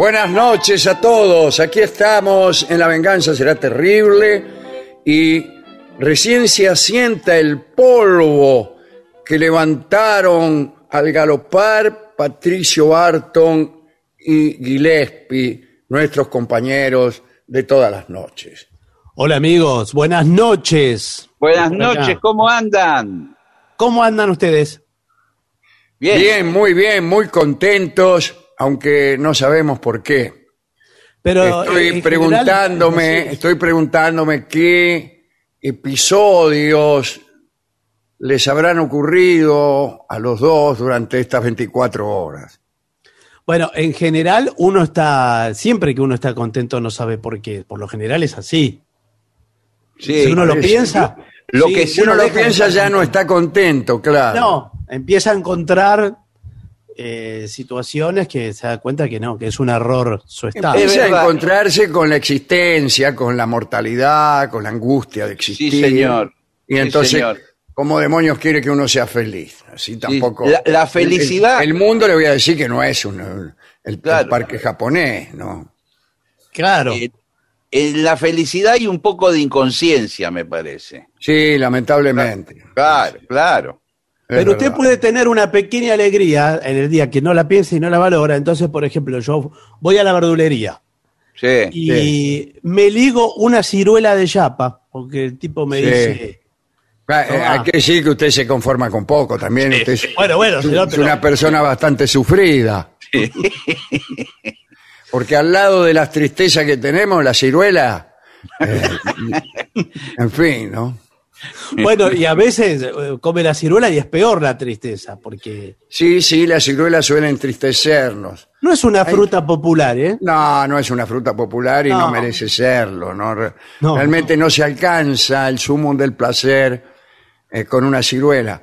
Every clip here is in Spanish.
Buenas noches a todos. Aquí estamos en La Venganza Será Terrible y recién se asienta el polvo que levantaron al galopar Patricio Barton y Gillespie, nuestros compañeros de todas las noches. Hola amigos, buenas noches. Buenas noches, ¿cómo andan? ¿Cómo andan ustedes? Bien. Bien, muy bien, muy contentos, aunque no sabemos por qué. Pero eh, Estoy en preguntándome, general, estoy preguntándome qué episodios les habrán ocurrido a los dos durante estas 24 horas. Bueno, en general uno está, siempre que uno está contento no sabe por qué. Por lo general es así. Sí, si uno lo piensa, Lo sí, que Si uno no lo piensa ya no está contento, claro. No, empieza a encontrar eh, situaciones que se da cuenta que no, que es un error su estado. Es Empieza a encontrarse con la existencia, con la mortalidad, con la angustia de existir. Sí, señor. Y Sí, entonces, señor. ¿cómo demonios quiere que uno sea feliz? Así tampoco. La- la felicidad- El, el mundo le voy a decir que no es un, el, el Claro. parque japonés, ¿no? Claro. Eh, en la felicidad hay un poco de inconsciencia, me parece. Sí, lamentablemente. Claro, claro. Pero usted puede tener una pequeña alegría en el día que no la piensa y no la valora. Entonces, por ejemplo, yo voy a la verdulería Sí. y me ligo una ciruela de yapa, porque el tipo me Sí. dice, Ah. Hay que decir que usted se conforma con poco también. Usted es, bueno, bueno, señor, es pero- una persona bastante sufrida. Porque al lado de las tristezas que tenemos, la ciruela. eh, en fin, ¿no? Bueno, y a veces eh, come la ciruela y es peor la tristeza, porque Sí, sí, la ciruela suele entristecernos. no es una fruta popular, ¿eh? No, no es una fruta popular y no, No. merece serlo. ¿no? Re- No, Realmente no. se alcanza el sumo del placer eh, con una ciruela.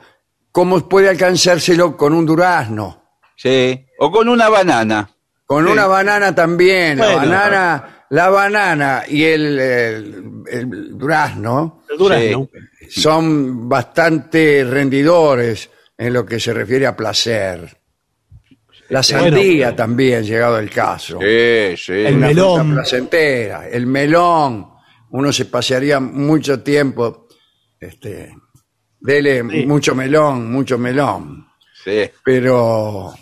¿Cómo puede alcanzárselo con un durazno? Sí. O con una banana. Con Sí. una banana también. Bueno. la banana, la banana y el, el- el durazno El durazno. son bastante rendidores en lo que se refiere a placer. La sandía también, llegado el caso. Sí, sí. El Una melón. fruta placentera. El melón. uno se pasearía mucho tiempo, este, dele Sí. mucho melón, mucho melón, Sí. pero...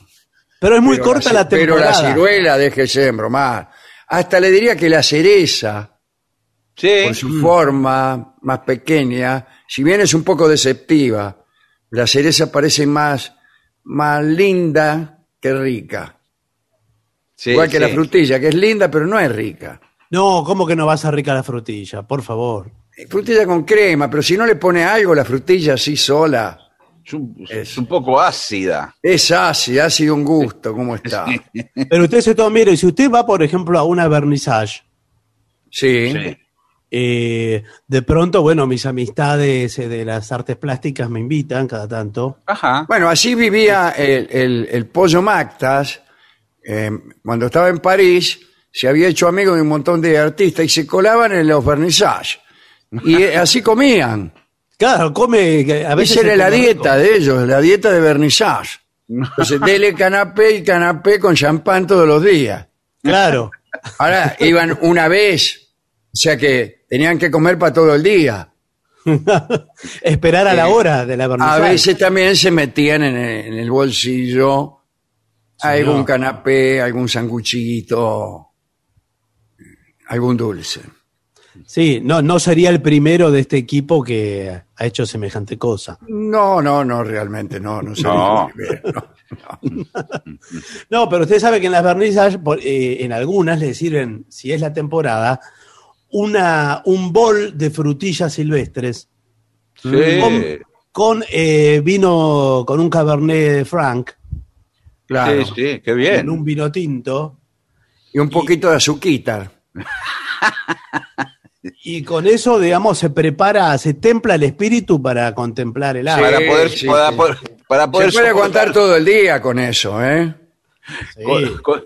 Pero es muy pero corta la, ci- Pero temporada. la ciruela, déjese de bromar. Hasta le diría que la cereza, Sí. por su forma más pequeña, si bien es un poco deceptiva, la cereza parece más, más linda que rica. sí, Igual que la frutilla, que es linda pero no es rica. No, ¿cómo que no vas a rica la frutilla? Por favor. Frutilla con crema, pero si no le pone algo, la frutilla así sola, Es un, es un poco ácida. es ácida, ha sido un gusto, ¿cómo está? Pero usted se toma, mire, si usted va, por ejemplo, a una vernissage, Sí, Sí. eh, de pronto, bueno, mis amistades eh, de las artes plásticas me invitan cada tanto. Ajá. Bueno, así vivía el, el- el pollo Mactas. eh, cuando estaba en París, se había hecho amigo de un montón de artistas y se colaban en los vernissages. Y así comían. Claro, come, a veces Esa era la dieta rico. de ellos, la dieta de vernissage. Entonces, dele canapé y canapé con champán todos los días. Claro. Ahora, iban una vez, o sea que tenían que comer para todo el día. Esperar a la Eh, hora de la A vernissage. veces también se metían en el, en el bolsillo algún canapé, algún sanguchito, algún dulce. Sí, no, no sería el primero de este equipo que ha hecho semejante cosa. No, no, no, realmente no, no sería No. el primero, no. No, pero usted sabe que en las por- eh, en algunas le sirven, si es la temporada, una, un bol de frutillas silvestres Sí. con, con, eh, vino, con un Cabernet Franc, Claro. Sí, sí, qué en bien. un vino tinto, Y un poquito de azuquita. y con eso, digamos, se prepara, se templa el espíritu para contemplar el agua. Para Sí, poder, sí, para sí. poder, para poder Se puede aguantar todo el día con eso, ¿eh? Sí. con- con-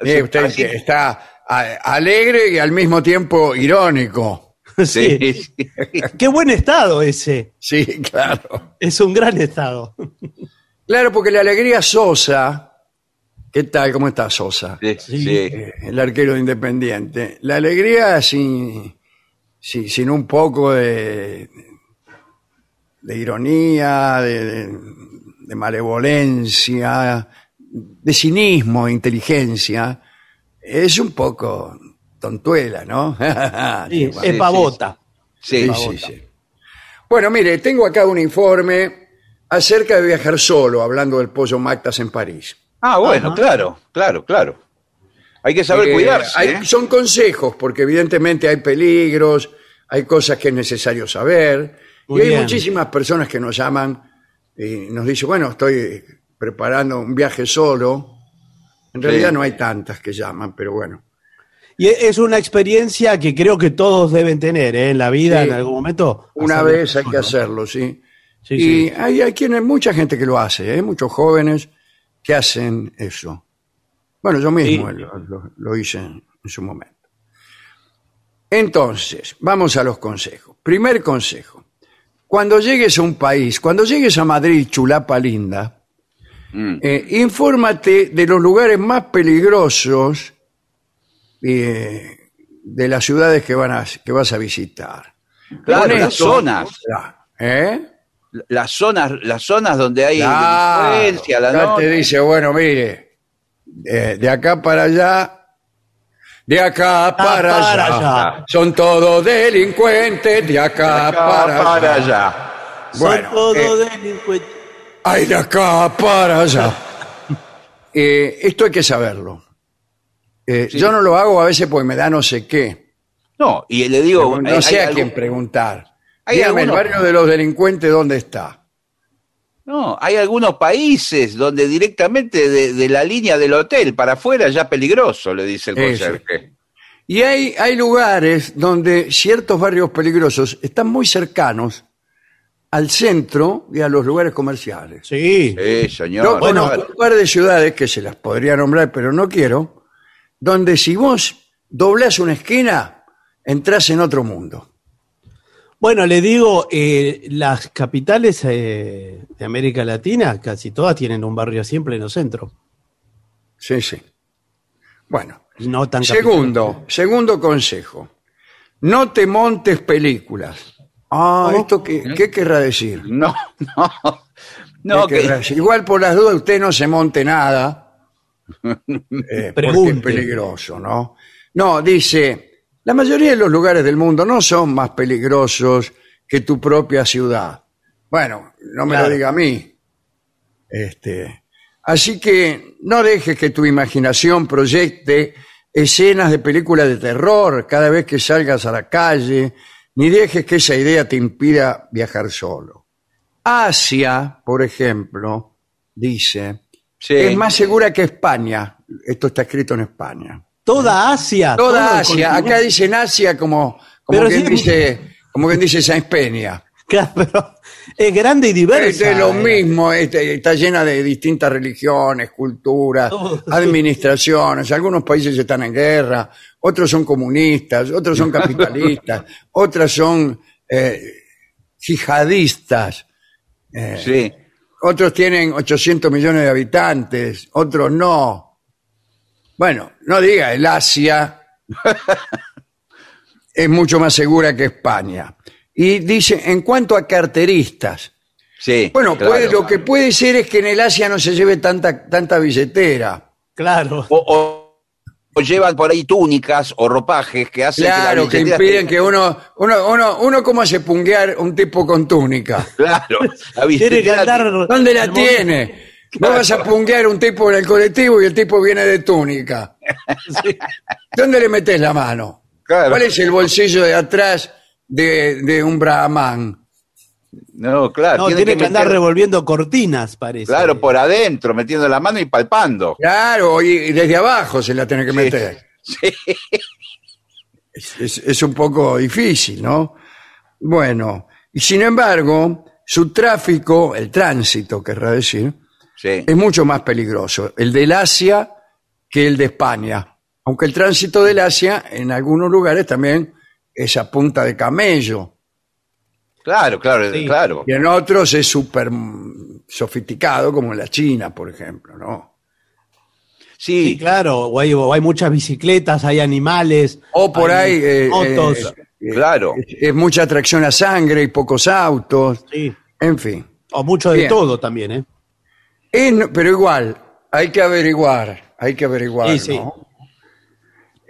usted así- está alegre y al mismo tiempo irónico. Sí. Qué buen estado ese. Sí, claro. Es un gran estado. Claro, porque la alegría Sosa, ¿qué tal? ¿Cómo está Sosa? Sí, Sí. sí. Eh, el arquero de independiente. La alegría sin, sin, sin un poco de, de ironía, de, de- de malevolencia, de cinismo, de inteligencia, es un poco tontuela, ¿no? Sí, bueno. es pavota. Sí, Sí, sí, sí. Bueno, mire, tengo acá un informe acerca de viajar solo, hablando del pollo Mactas en París. Ah, bueno, Ajá. claro, claro, claro. Hay que saber Eh, cuidarse. hay- ¿eh? Son consejos, porque evidentemente hay peligros, hay cosas que es necesario saber. Muy y hay bien. muchísimas personas que nos llaman y nos dicen, bueno, estoy preparando un viaje solo. En Sí. realidad no hay tantas que llaman, pero bueno. Y e- es una experiencia que creo que todos deben tener ¿eh? en la vida Sí. en algún momento. Una vez hay que hacerlo, ¿sí? Sí, y sí. Hay, hay quienes, mucha gente que lo hace, ¿eh? muchos jóvenes que hacen eso. Bueno, yo mismo Sí. lo, lo- lo hice en, en su momento. Entonces, vamos a los consejos. Primer consejo. Cuando llegues a un país, cuando llegues a Madrid, chulapa linda, Mm. eh, infórmate de los lugares más peligrosos eh, de las ciudades que, van a- que vas a visitar. Claro, las esto- zonas. ¿Eh? Las zonas, las zonas donde hay Claro, la ya te dice, bueno, mire, de, de acá para allá, de acá para, Ah, para allá, allá. son todos delincuentes, de acá, acá para, para allá. allá. Son Bueno, todos eh, delincuentes. ay, de acá para allá. Eh, esto hay que saberlo. Eh, Sí. Yo no lo hago a veces porque me da no sé qué. No, y le digo, no hay- sé hay a quién preguntar. hay Dígame, el barrio de los delincuentes, ¿dónde está? No, hay algunos países donde directamente de, de la línea del hotel para afuera ya peligroso, le dice el conserje. Y hay, hay lugares donde ciertos barrios peligrosos están muy cercanos al centro y a los lugares comerciales. Sí. Sí, señor. Yo bueno, conozco un par de ciudades que se las podría nombrar, pero no quiero, donde si vos doblás una esquina, entras en otro mundo. Bueno, le digo, eh, las capitales eh, de América Latina, casi todas tienen un barrio así en pleno centro. Sí, sí. Bueno, no tan segundo, segundo consejo. no te montes películas. Ah, ¿esto qué, qué querrá decir? No, no. No, ¿Qué que, querrá decir? Igual por las dudas usted no se monte nada. eh, porque es peligroso, ¿no? No, dice, la mayoría de los lugares del mundo no son más peligrosos que tu propia ciudad. Bueno, no me Claro. lo diga a mí. Este, así que no dejes que tu imaginación proyecte escenas de películas de terror cada vez que salgas a la calle, ni dejes que esa idea te impida viajar solo. Asia, por ejemplo, dice, sí. es más segura que España. Esto está escrito en España. Toda Asia. Toda Asia, acá dicen Asia como, como Pero quien sí. dice, como quien dice Sáenz Peña. Claro, pero es grande y diversa. Este es lo mismo, este, está llena de distintas religiones, culturas, Todo, sí. administraciones. Algunos países están en guerra, otros son comunistas, otros son capitalistas, otras son eh, yihadistas, eh, Sí. otros tienen 800 millones de habitantes, otros no. Bueno, no diga, el Asia es mucho más segura que España. Y dice, en cuanto a carteristas, Sí. bueno, claro. puede- lo que puede ser es que en el Asia no se lleve tanta, tanta billetera. Claro. O, o- o llevan por ahí túnicas o ropajes que hacen Claro, que, la impiden que uno, uno, uno, uno cómo hace punguear un tipo con túnica. Claro. la Tiene que billetera- andar. ¿Dónde la tiene? No vas a punguear un tipo en el colectivo y el tipo viene de túnica. Sí. ¿Dónde le metes la mano? Claro. ¿Cuál es el bolsillo de atrás de, de un brahman? No, claro. No, tiene, que, andar meter- revolviendo cortinas, parece. Claro, por adentro, metiendo la mano y palpando. Claro, y y desde abajo se la tiene que Sí. meter. Sí. Es, es- es un poco difícil, ¿no? Bueno, y sin embargo, su tráfico, el tránsito, querrá decir, Sí. es mucho más peligroso, el del Asia que el de España. Aunque el tránsito del Asia, en algunos lugares también es a punta de camello, Claro, claro, Sí. claro. y en otros es súper sofisticado, como en la China, por ejemplo, ¿no? Sí, Sí, claro. O hay, o hay muchas bicicletas, hay animales. O por hay ahí eh, motos. eh, eh, Claro. es, es mucha atracción a sangre y pocos autos, sí. en fin. O mucho de Bien. todo también, ¿eh? No- pero igual, hay que averiguar, hay que averiguar, Sí, sí. ¿no?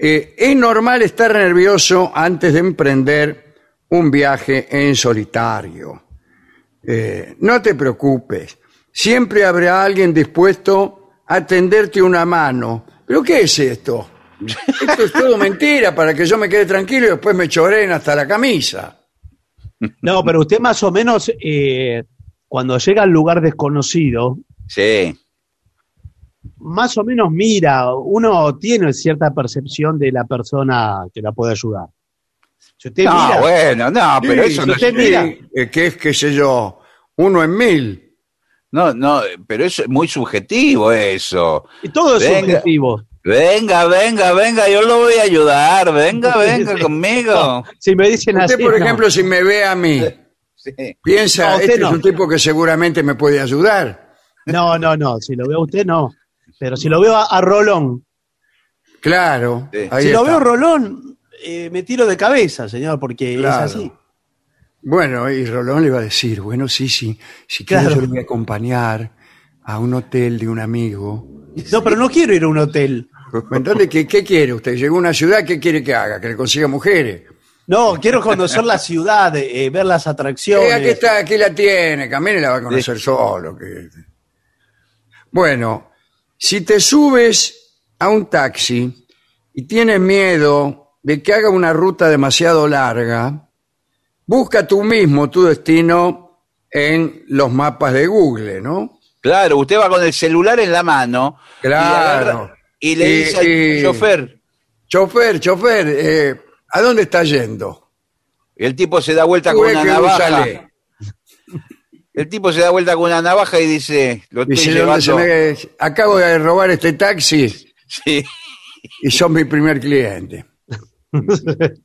Eh, es normal estar nervioso antes de emprender un viaje en solitario. Eh, no te preocupes, siempre habrá alguien dispuesto a tenderte una mano. ¿Pero qué es esto? Esto es todo mentira para que yo me quede tranquilo y después me choren hasta la camisa. No, pero usted más o menos, eh, cuando llega al lugar desconocido, sí. más o menos mira, uno tiene cierta percepción de la persona que la puede ayudar. Si usted No, mira, bueno, no, pero Sí, eso no, usted mira. eh, que es, qué sé yo, uno en mil. no, no, pero eso es muy subjetivo eso. y todo es Venga. subjetivo. Venga, venga, venga, yo lo voy a ayudar. Venga, venga Sí. conmigo. No, si me dicen Usted, así, por no. ejemplo, si me ve a mí, Sí. piensa, No, este es un tipo que seguramente me puede ayudar. No, no, no, si lo veo a usted, no. Pero si lo veo a, a Rolón, Claro. Sí. ahí si lo veo a Rolón, eh, me tiro de cabeza, señor, porque Claro. es así. Bueno, y Rolón le va a decir, bueno, sí, sí, si quiere Claro. yo le voy a acompañar a un hotel de un amigo. No, pero no quiero ir a un hotel. Entonces, ¿qué, qué quiere usted? Llegó a una ciudad, ¿qué quiere que haga? ¿Que le consiga mujeres? No, quiero conocer la ciudad, eh, ver las atracciones. Eh, aquí está, aquí la tiene, Camine la va a conocer solo. que- Bueno, si te subes a un taxi y tienes miedo de que haga una ruta demasiado larga, busca tú mismo tu destino en los mapas de Google, ¿no? Claro, usted va con el celular en la mano. Claro. Y, agarra- y le Y- dice al y- chofer. Chofer, chofer, eh, ¿a dónde está yendo? Y el tipo se da vuelta con una navaja. úsale. El tipo se da vuelta con una navaja y dice, lo estoy Dice, ¿dónde se llevando. me- acabo de robar este taxi Sí. y son mi primer cliente.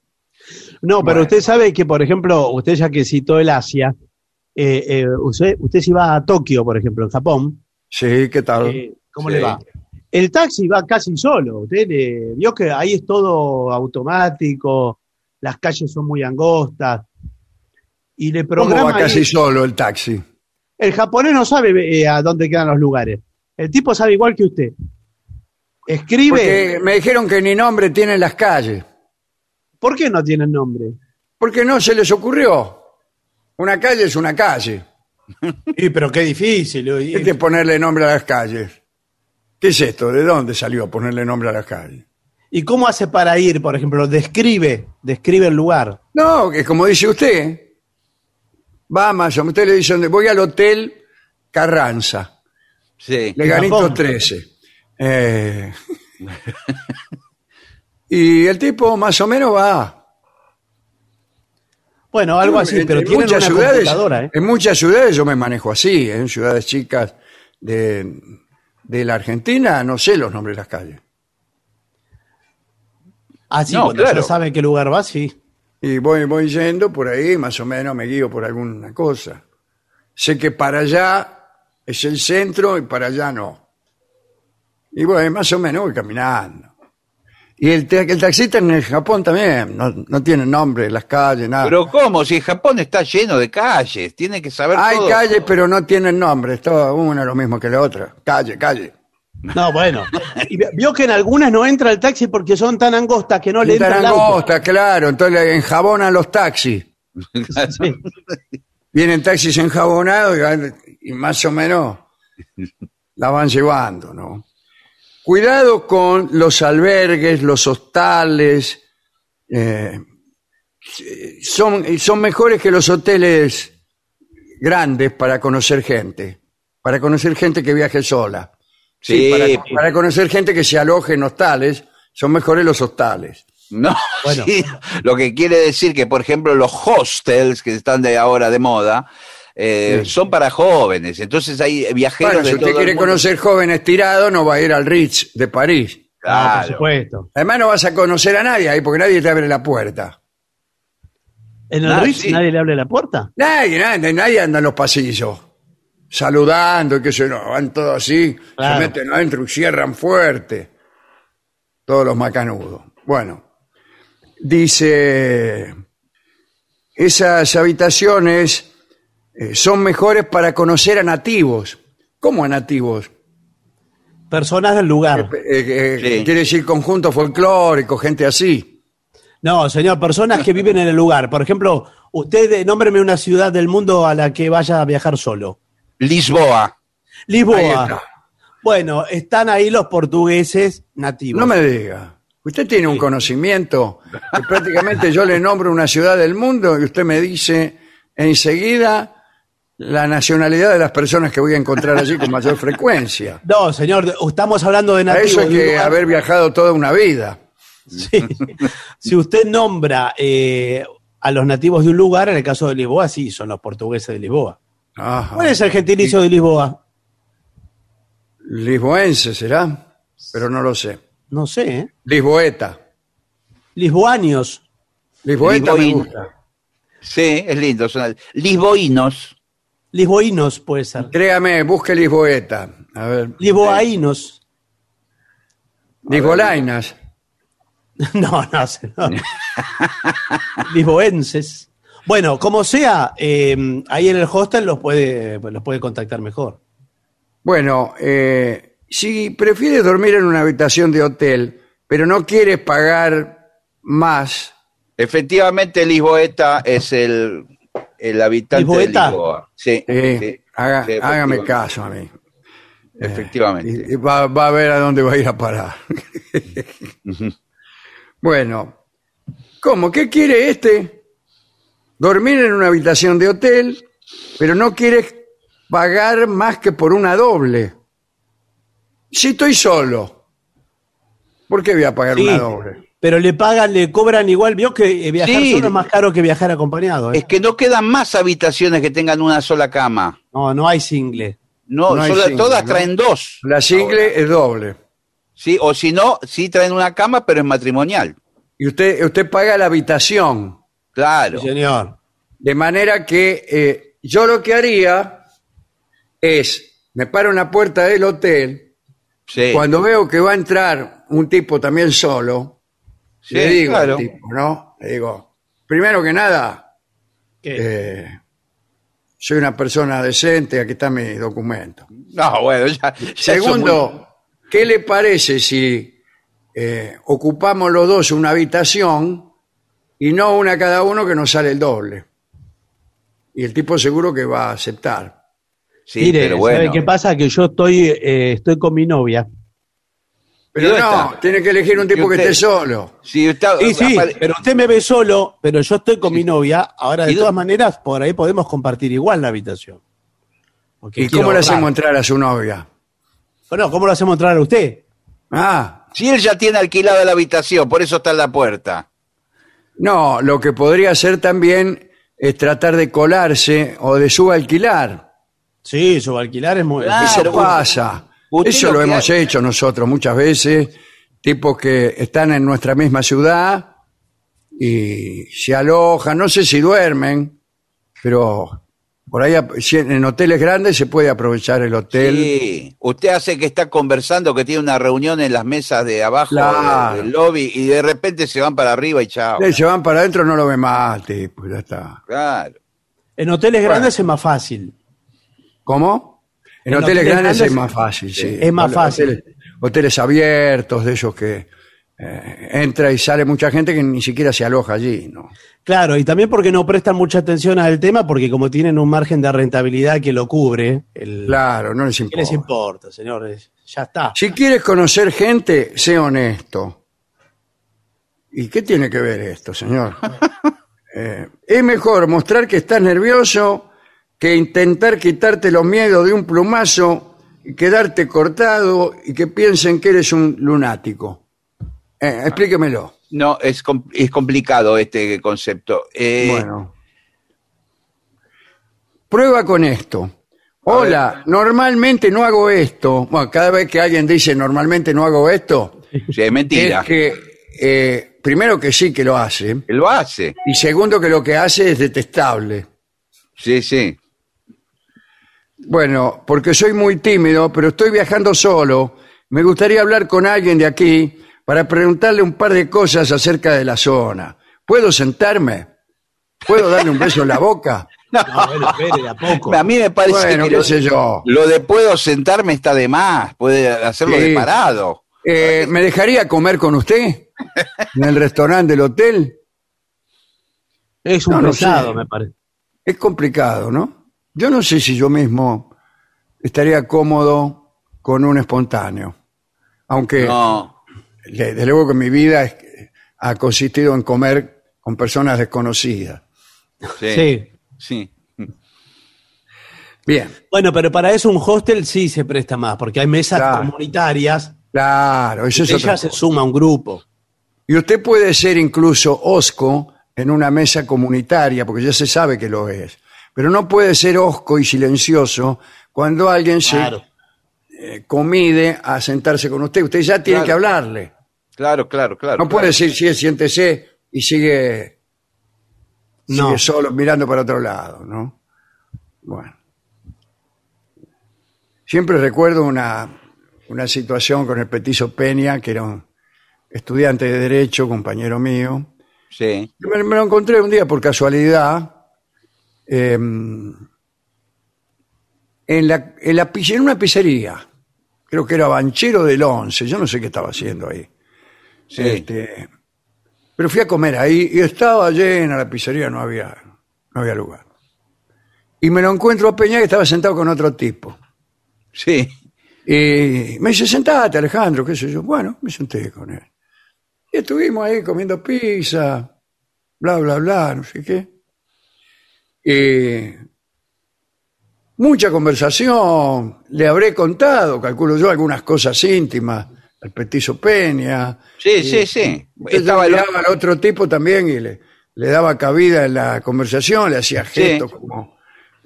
No, pero Bueno. usted sabe que, por ejemplo, usted ya que citó el Asia, eh, eh, usted, usted si va a Tokio, por ejemplo, en Japón, Sí, ¿qué tal? eh, ¿cómo Sí. le va? El taxi va casi solo. Usted eh, vio que ahí es todo automático, las calles son muy angostas. Y le ¿Cómo programa va casi ahí- solo el taxi? El japonés no sabe eh, a dónde quedan los lugares. El tipo sabe igual que usted. Escribe. Porque me dijeron que ni nombre tienen las calles. ¿Por qué no tienen nombre? Porque no se les ocurrió. Una calle es una calle. Y, pero qué difícil. y- Hay que ponerle nombre a las calles. ¿Qué es esto? ¿De dónde salió ponerle nombre a las calles? ¿Y cómo hace para ir, por ejemplo? Describe, describe el lugar. No, que como dice usted, va más o menos. Usted le dice, voy al hotel Carranza, Sí. Leganito Japón. 13. Eh, y el tipo más o menos va. Bueno, algo así, En- pero en tienen una muchas ciudades, computadora, ¿eh? En muchas ciudades yo me manejo así, en ciudades chicas de, de la Argentina, no sé los nombres de las calles. Ah, sí, No, cuando claro. sabe qué lugar va, sí. Y voy, voy yendo por ahí, más o menos me guío por alguna cosa. Sé que para allá es el centro y para allá no. Y bueno, más o menos voy caminando. Y el, el taxista en el Japón también, no, no tiene nombre, las calles, nada. Pero ¿cómo? Si Japón está lleno de calles, tiene que saber Hay todo. calles, pero no tienen nombre, es todo una lo mismo que la otra. Calle, calle. No, bueno. Y vi- vio que en algunas no entra el taxi porque son tan angostas que no le entra el auto. Angosta, claro, entonces le enjabonan los taxis. Sí. Vienen taxis enjabonados y más o menos la van llevando, ¿no? Cuidado con los albergues, los hostales. eh, son, son mejores que los hoteles grandes para conocer gente. Para conocer gente que viaje sola. Sí, para, sí. para conocer gente que se aloje en hostales, son mejores los hostales. No, Bueno. sí, lo que quiere decir que, por ejemplo, los hostels que están de ahora de moda eh, Sí. son para jóvenes. Entonces hay viajeros Bueno, de si usted todo quiere conocer jóvenes tirados, no va a ir al Ritz de París. Ah, por Claro. supuesto. Además no vas a conocer a nadie ahí porque nadie te abre la puerta. ¿En el Ah, Ritz sí. nadie le abre la puerta? Nadie, nadie, nadie anda en los pasillos saludando y qué sé yo, van todos así, Claro. se meten adentro y cierran fuerte. Todos los macanudos. Bueno, dice, esas habitaciones eh, son mejores para conocer a nativos. ¿Cómo a nativos? Personas del lugar. Eh, eh, Sí. Quiere decir conjunto folclórico, gente así. No, señor, personas que viven en el lugar. Por ejemplo, usted nómbreme una ciudad del mundo a la que vaya a viajar solo. Lisboa. Lisboa. está. Bueno, están ahí los portugueses nativos. No me diga. Usted tiene un conocimiento que prácticamente yo le nombro una ciudad del mundo y usted me dice enseguida la nacionalidad de las personas que voy a encontrar allí con mayor frecuencia. No, señor, estamos hablando de Para nativos. eso hay que lugar. haber viajado toda una vida. Sí. si usted nombra eh, a los nativos de un lugar, en el caso de Lisboa, sí, son los portugueses de Lisboa. Ajá. ¿Cuál es el gentilicio de Lisboa? Lisboense será, pero no lo sé. No sé, ¿eh? Lisboeta. Lisboanios. Lisboeta me gusta. Sí, es lindo. Son lisboínos. Lisboínos puede ser. Créame, busque Lisboeta. A ver. Lisboaínos. Lisbolainas. No, no no. Lisboenses. Bueno, como sea, eh, ahí en el hostel los puede, los puede contactar mejor. Bueno, eh, si prefieres dormir en una habitación de hotel, pero no quieres pagar más, Efectivamente, Lisboeta es el, el habitante ¿Lisboeta? de Lisboa. Sí, eh, sí, haga- sí, hágame efectivamente. caso a mí. Efectivamente. Y- y va, va a ver a dónde va a ir a parar. bueno, ¿cómo? ¿Qué quiere este? Dormir en una habitación de hotel, pero no quieres pagar más que por una doble. Si estoy solo, ¿por qué voy a pagar Sí, una doble? pero le pagan, le cobran igual. Vio que eh, viajar Sí. solo es más caro que viajar acompañado. ¿eh? Es que no quedan más habitaciones que tengan una sola cama. No, no hay single. No, No hay sola- single, todas ¿no? traen dos. La single es doble. Sí, o si no, sí traen una cama, pero es matrimonial. Y usted, usted paga la habitación. Claro. Sí, señor. De manera que eh, yo lo que haría es, me paro en la puerta del hotel, Sí. cuando veo que va a entrar un tipo también solo, Sí, le digo claro. al tipo, ¿no? Le digo, primero que nada, eh, soy una persona decente, aquí está mi documento. No, bueno, ya. ya Segundo, ¿qué le parece si eh, ocupamos los dos una habitación y no una cada uno que nos sale el doble? Y el tipo seguro que va a aceptar. Sí, Mire, pero ¿sabe bueno. qué pasa? Que yo estoy, eh, estoy con mi novia. Pero no, está? tiene que elegir un tipo ¿Y que esté solo. Sí, está- Sí, sí, apare- pero usted me ve solo, pero yo estoy con mi novia. Ahora, de ¿Y todas maneras, por ahí podemos compartir igual la habitación. Porque ¿Y cómo le hacemos entrar a su novia? Bueno, ¿cómo lo hacemos entrar a usted? Ah, Si él ya tiene alquilada la habitación, por eso está en la puerta. No, lo que podría hacer también es tratar de colarse o de subalquilar. Sí, subalquilar es muy... Claro, Eso pasa. usted Eso lo hemos hecho nosotros muchas veces. Tipos que están en nuestra misma ciudad y se alojan. No sé si duermen, pero por ahí si en hoteles grandes se puede aprovechar el hotel. Sí. Usted hace que está conversando, que tiene una reunión en las mesas de abajo Claro. del lobby y de repente se van para arriba y chao. Eh, Se van para adentro, no lo ve más, tipo, ya está. Claro. En hoteles Bueno. grandes es más fácil. ¿Cómo? En, En hoteles, hoteles grandes, grandes es más fácil, sí. es más fácil. Hoteles, hoteles abiertos, de esos que eh, entra y sale mucha gente que ni siquiera se aloja allí, ¿no? Claro, y también porque no prestan mucha atención al tema, porque como tienen un margen de rentabilidad que lo cubre, el... Claro, no les ¿qué les importa. importa, señores? Ya está. Si quieres conocer gente, sé honesto. ¿Y qué tiene que ver esto, señor? Eh, es mejor mostrar que estás nervioso que intentar quitarte los miedos de un plumazo y quedarte cortado y que piensen que eres un lunático. Eh, explíquemelo. No, es, com- es complicado este concepto. Eh, Bueno. Prueba con esto. Hola, normalmente no hago esto. Bueno, cada vez que alguien dice normalmente no hago esto, sí, es mentira. es que eh, primero que sí que lo hace Él lo hace. y segundo que lo que hace es detestable. Sí, sí. Bueno, porque soy muy tímido, pero estoy viajando solo. Me gustaría hablar con alguien de aquí para preguntarle un par de cosas acerca de la zona. ¿Puedo sentarme? ¿Puedo darle un beso en la boca? No, bueno, espere, a poco. A mí me parece Bueno, que qué lo, sé yo. lo de puedo sentarme está de más. Puede hacerlo Sí. de parado. Eh, ¿Me dejaría comer con usted en el restaurante del hotel? Es un No, no pesado, sé. me parece. Es complicado, ¿no? Yo no sé si yo mismo estaría cómodo con un espontáneo. Aunque, No. Desde luego que mi vida es- ha consistido en comer con personas desconocidas. Sí. Sí. Sí. Bien, Bueno, pero para eso un hostel sí se presta más, porque hay mesas Claro. comunitarias, claro, eso es y otra ella se cosa. suma a un grupo. Y usted puede ser incluso osco en una mesa comunitaria, porque ya se sabe que lo es. Pero no puede ser osco y silencioso cuando alguien Claro. se eh, comide a sentarse con usted. Usted ya tiene Claro. que hablarle. Claro, claro, claro. No puede decir, sí, siéntese y sigue, No. sigue solo mirando para otro lado, ¿no? Bueno. Siempre recuerdo una, una situación con el petizo Peña, que era un estudiante de Derecho, compañero mío. Sí. Me, me lo encontré un día por casualidad eh, en, la, en, la en una pizzería. Creo que era Banchero del Once. Yo no sé qué estaba haciendo ahí. Sí. Este, pero fui a comer ahí y estaba llena la pizzería, no había, no había lugar. Y me lo encuentro a Peña que estaba sentado con otro tipo. Sí. Y me dice, sentate Alejandro, qué sé yo. Bueno, me senté con él. Y estuvimos ahí comiendo pizza, bla, bla, bla, no sé qué. Y mucha conversación, le habré contado, calculo yo, algunas cosas íntimas al petizo Peña. Sí, sí, sí. Estaba el- miraba al otro tipo también y le, le daba cabida en la conversación, le hacía gestos como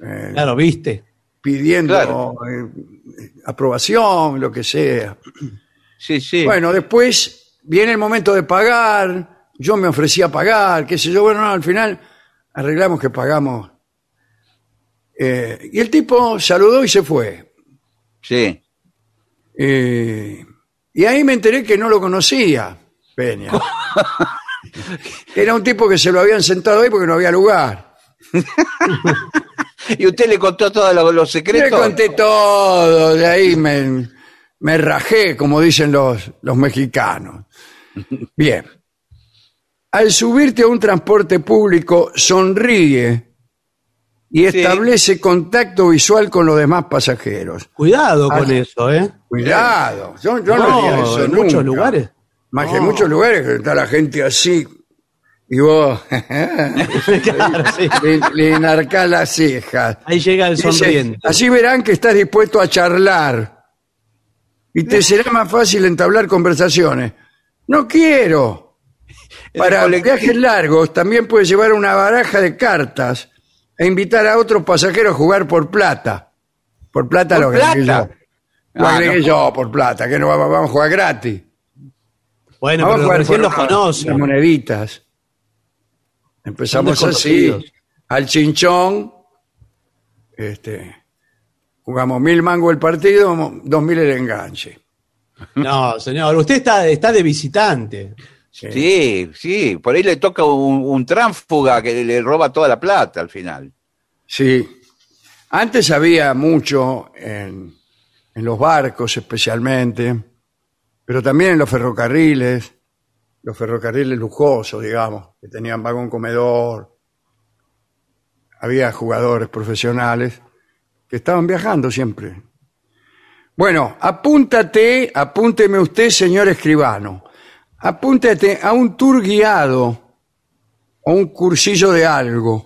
eh, Claro, viste. pidiendo Claro. eh, aprobación, lo que sea. Sí, sí. Bueno, después viene el momento de pagar, yo me ofrecí a pagar, qué sé yo, bueno, no, al final arreglamos que pagamos. Eh, y el tipo saludó y se fue. Sí. Eh, y ahí me enteré que no lo conocía, Peña. Era un tipo que se lo habían sentado ahí porque no había lugar. Y usted le contó todos los, los Le secretos. conté todo, de ahí me, me rajé, como dicen los, los mexicanos. Bien. Al subirte a un transporte público, sonríe y Sí. establece contacto visual con los demás pasajeros. Cuidado con eso, ¿eh? Cuidado, yo, yo no, No, haría eso en nunca. muchos lugares. Más que en muchos lugares está la gente así y vos Claro, sí. le, le enarcás las cejas. Ahí llega el sonriente. así verán que estás dispuesto a charlar y te será más fácil entablar conversaciones. No quiero. Para viajes largos también puedes llevar una baraja de cartas e invitar a otros pasajeros a jugar por plata. Por plata ¿Por lo agregué plata? yo. Lo Ah, agregué no. yo por plata, que no vamos, vamos a jugar gratis. Bueno, Vamos a pero jugar recién por los conocen. unas moneditas. Empezamos así, al chinchón. Este, jugamos mil mangos el partido, dos mil el enganche. No, señor, usted está, está de visitante. Sí, sí, por ahí le toca un, un tránsfuga que le roba toda la plata al final. Sí. Antes había mucho en, en los barcos especialmente, pero también en los ferrocarriles, los ferrocarriles lujosos, digamos, que tenían vagón comedor. Había jugadores profesionales que estaban viajando siempre. Bueno, apúntate, apúnteme usted, señor escribano, apúntate a un tour guiado o un cursillo de algo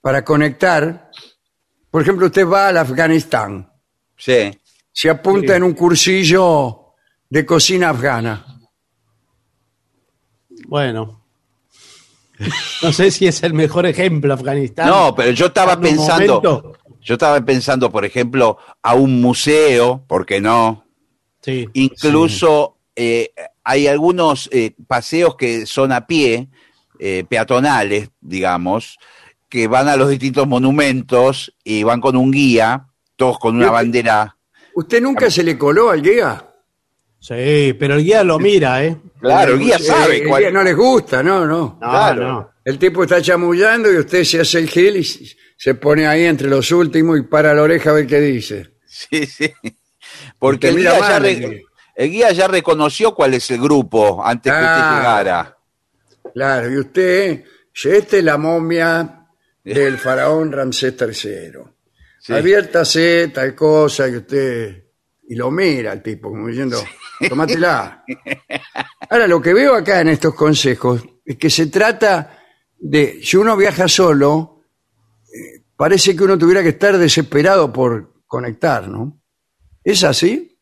para conectar. Por ejemplo, usted va al Afganistán, Sí. se apunta en un cursillo de cocina afgana. Bueno. No sé si es el mejor ejemplo Afganistán. No, pero yo estaba En un pensando, momento, yo estaba pensando, por ejemplo, a un museo, ¿por qué no? sí. Incluso eh, hay algunos eh, paseos que son a pie, eh, peatonales, digamos, que van a los distintos monumentos y van con un guía, todos con una bandera. ¿Usted nunca se le coló al guía? Sí, pero el guía lo mira, ¿eh? Claro, el guía Eh, sabe el cuál. guía no les gusta, no, no. No, Claro. no. El tipo está chamullando y usted se hace el gil y se pone ahí entre los últimos y para la oreja a ver qué dice. Sí, sí. Porque te el mira guía, ya el guía. ya reconoció cuál es el grupo antes que usted Ah. llegara. Claro, y usted, esta es la momia del faraón Ramsés III. Sí. Aviértase tal cosa y usted... Y lo mira el tipo, como diciendo, tómatela. Ahora, lo que veo acá en estos consejos es que se trata de, si uno viaja solo, eh, parece que uno tuviera que estar desesperado por conectar, ¿no? ¿Es así?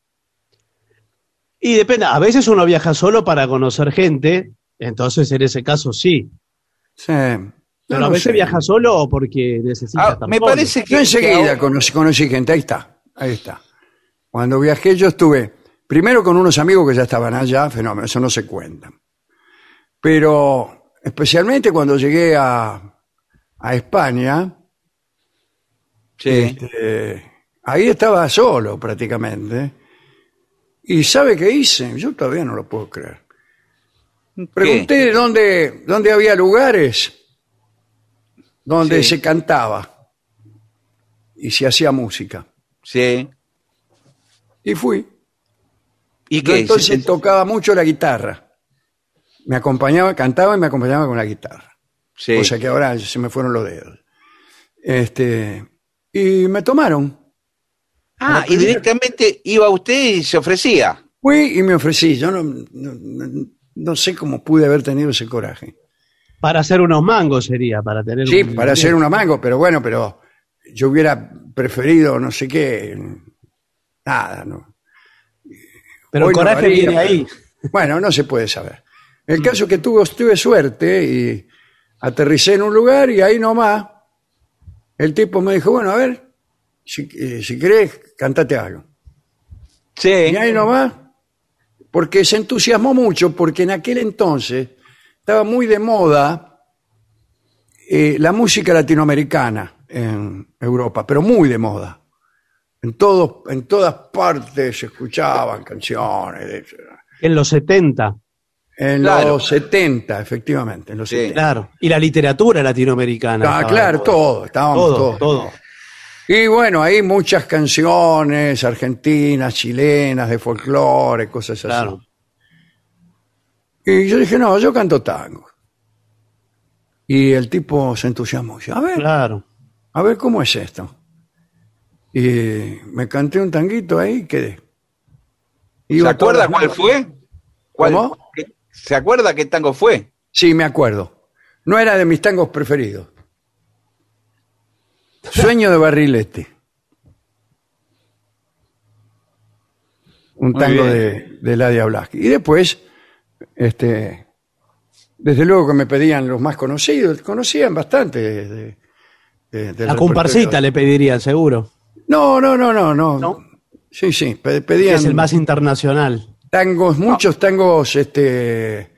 Y depende, a veces uno viaja solo para conocer gente, entonces en ese caso sí. Sí. Pero No a veces sé. viaja solo o porque necesita Ah, me parece que, Yo enseguida conocí gente, ahí está, ahí está. Cuando viajé yo estuve primero con unos amigos que ya estaban allá, fenómeno, eso no se cuenta. Pero especialmente cuando llegué a, a España, Sí. este, ahí estaba solo prácticamente. ¿Y sabe qué hice? Yo todavía no lo puedo creer. Pregunté dónde, dónde había lugares donde Sí. se cantaba y se hacía música. Sí. Y fui. ¿Y Yo qué? entonces Se- tocaba mucho la guitarra. Me acompañaba, cantaba y me acompañaba con la guitarra. sí. O sea que ahora se me fueron los dedos. Este, y me tomaron. Ah, y directamente iba usted y se ofrecía. Fui y me ofrecí. Yo no, no- no- sé cómo pude haber tenido ese coraje. Para hacer unos mangos sería, para tener Sí, un- para hacer una mango, pero bueno, pero yo hubiera preferido no sé qué. Nada, no. Pero el Hoy coraje viene ahí. pero- Bueno, no se puede saber. El caso es que tuve, tuve suerte y aterricé en un lugar y ahí nomás el tipo me dijo, bueno, a ver, si, eh, si querés, cantate algo. Sí. Y ahí nomás, porque se entusiasmó mucho, porque en aquel entonces estaba muy de moda eh, la música latinoamericana en Europa, pero muy de moda. En, todos, en todas partes se escuchaban canciones. de- En los 70. En Claro. los 70, efectivamente, en los Sí. 70. Claro. Y la literatura latinoamericana. Ah, claro, todo, estábamos Todo, todo. Y bueno, hay muchas canciones argentinas, chilenas, de folclore, cosas así. Claro. Y yo dije, no, yo canto tango. Y el tipo se entusiasmó. Dice, a ver, Claro. a ver cómo es esto. Y me canté un tanguito ahí y quedé. ¿Se Iba acuerda cuál fue? ¿Cuál- ¿Cómo? qué- ¿Se acuerda qué tango fue? Sí, me acuerdo. No era de mis tangos preferidos. Sueño de barrilete. Un Muy tango bien. de, de Ladia Blasky. Y después, este, desde luego que me pedían los más conocidos. Conocían bastante de, de- de- del La comparsita le pedirían, seguro. No, no, no, no, no. ¿No? Sí, sí, pedían es el más internacional. tangos, muchos tangos, este,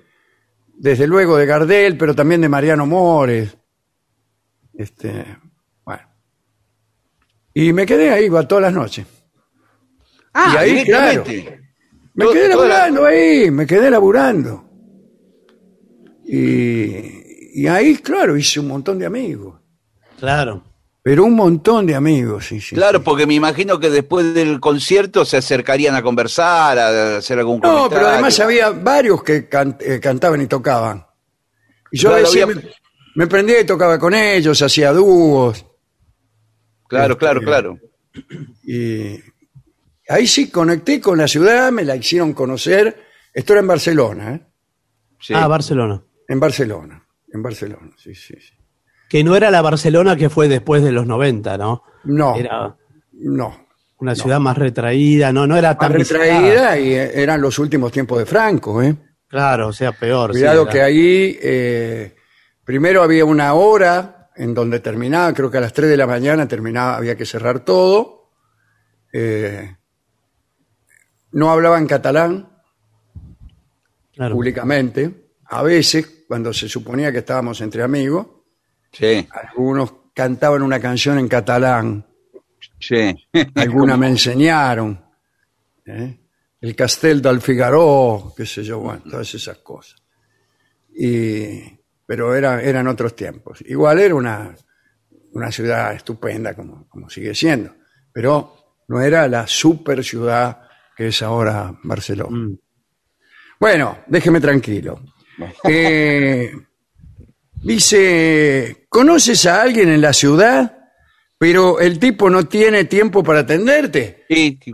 desde luego de Gardel, pero también de Mariano Mores. Este. Y me quedé ahí, iba todas las noches. Ah, Y ahí, directamente. Me quedé la- laburando ahí, me quedé laburando. Y, y ahí, claro, hice un montón de amigos. Claro. Pero un montón de amigos, sí, sí. Claro, sí. porque me imagino que después del concierto se acercarían a conversar, a hacer algún No, comentario. pero además había varios que can- eh, cantaban y tocaban. Y yo a Claro, veces había- me, me prendía y tocaba con ellos, hacía dúos. Claro, claro, Este, claro. Y ahí sí conecté con la ciudad, me la hicieron conocer. Esto era en Barcelona, ¿eh? Sí. Ah, Barcelona. En Barcelona, en Barcelona, sí, sí. sí. Que no era la Barcelona que fue después de los 90, ¿no? No, Era no. una ciudad más retraída, no, no era Más tan visitada. retraída y eh, eran los últimos tiempos de Franco, ¿eh? Claro, o sea, peor. Cuidado que ahí eh, primero había una hora en donde terminaba, creo que a las 3 de la mañana terminaba, había que cerrar todo. Eh, no hablaban catalán claro. públicamente. A veces, cuando se suponía que estábamos entre amigos, Sí, algunos cantaban una canción en catalán, sí. alguna me enseñaron. ¿eh? El Castel del Figaro, qué sé yo, bueno, todas esas cosas. Y, pero era, eran otros tiempos. Igual era una, una ciudad estupenda, como, como sigue siendo, pero no era la super ciudad que es ahora Barcelona. Mm. Bueno, déjeme tranquilo. Eh, dice, ¿conoces a alguien en la ciudad? Pero el tipo no tiene tiempo para atenderte.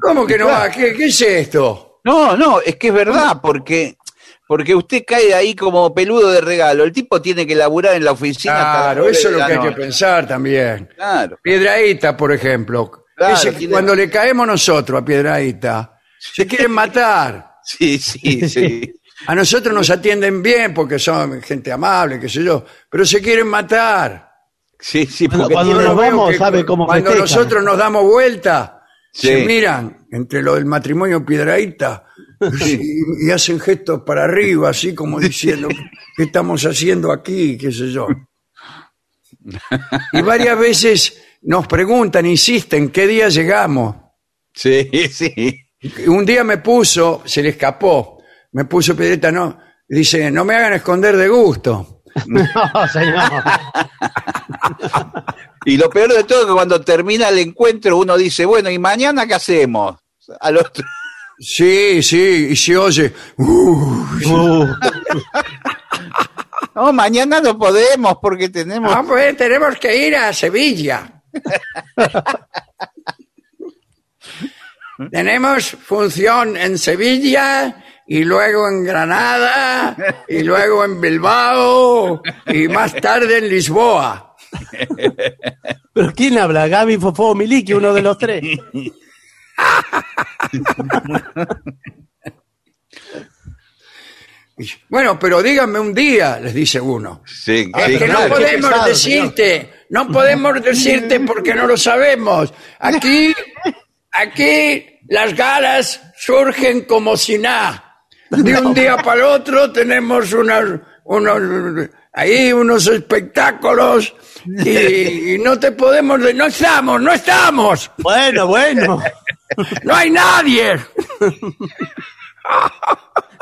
¿Cómo que no claro. va? ¿Qué, qué es esto? No, no, es que es verdad, porque, porque usted cae ahí como peludo de regalo. El tipo tiene que laburar en la oficina. Claro, eso es lo que hay que pensar también. Claro. Piedraíta, por ejemplo. Claro, Ese que tiene- Cuando le caemos nosotros a Piedraíta, se quieren matar. Sí, sí, sí. A nosotros nos atienden bien porque son gente amable, qué sé yo, pero se quieren matar. Sí, sí, Cuando- porque cuando nos vamos, que sabe cómo Cuando festejan. nosotros nos damos vuelta, Sí. se miran entre lo del matrimonio Piedraíta y, y hacen gestos para arriba, así como diciendo, ¿qué estamos haciendo aquí? qué sé yo. Y varias veces nos preguntan, insisten, ¿qué día llegamos? Sí, sí. Un día me puso, se le escapó, me puso Piedraíta, no, dice, no me hagan esconder de gusto. No, señor. Y lo peor de todo es que cuando termina el encuentro uno dice, bueno, ¿y mañana qué hacemos? Al otro. Sí, sí, y se oye, "Uh, Uh, No, mañana no podemos porque tenemos. Ah, pues tenemos que ir a Sevilla. tenemos función en Sevilla y luego en Granada y luego en Bilbao y más tarde en Lisboa. ¿Pero quién habla? Gaby, Fofó o Miliki, uno de los tres. Bueno, pero díganme un día, les dice uno. Sí, Es sí, que no podemos pesado, decirte, no podemos decirte porque no lo sabemos. Aquí, aquí las galas surgen como si nada. De un día para el otro tenemos unos, unos, ahí unos espectáculos y, y no te podemos, de- no estamos, no estamos, Bueno, bueno. no hay nadie.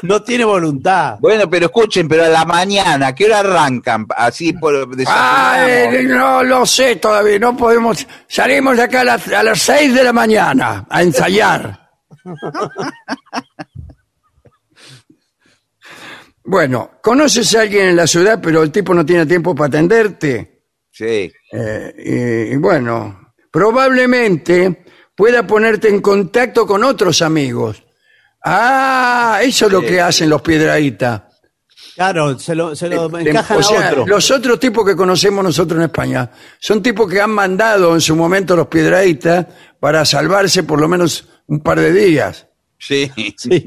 No tiene voluntad. Bueno, pero escuchen, pero a la mañana, ¿a qué hora arrancan? Así por Ah, eh, no lo sé todavía, no podemos. Salimos de acá a las, a las 6 de la mañana a ensayar. bueno, conoces a alguien en la ciudad, pero el tipo no tiene tiempo para atenderte. Sí. Eh, y, y bueno, probablemente pueda ponerte en contacto con otros amigos. Ah, eso es lo que hacen los piedraítas. Claro, se lo, se lo Eh, encajan o sea, a otro. los otros tipos que conocemos nosotros en España son tipos que han mandado en su momento los piedraítas para salvarse por lo menos un par de días. Sí. Sí.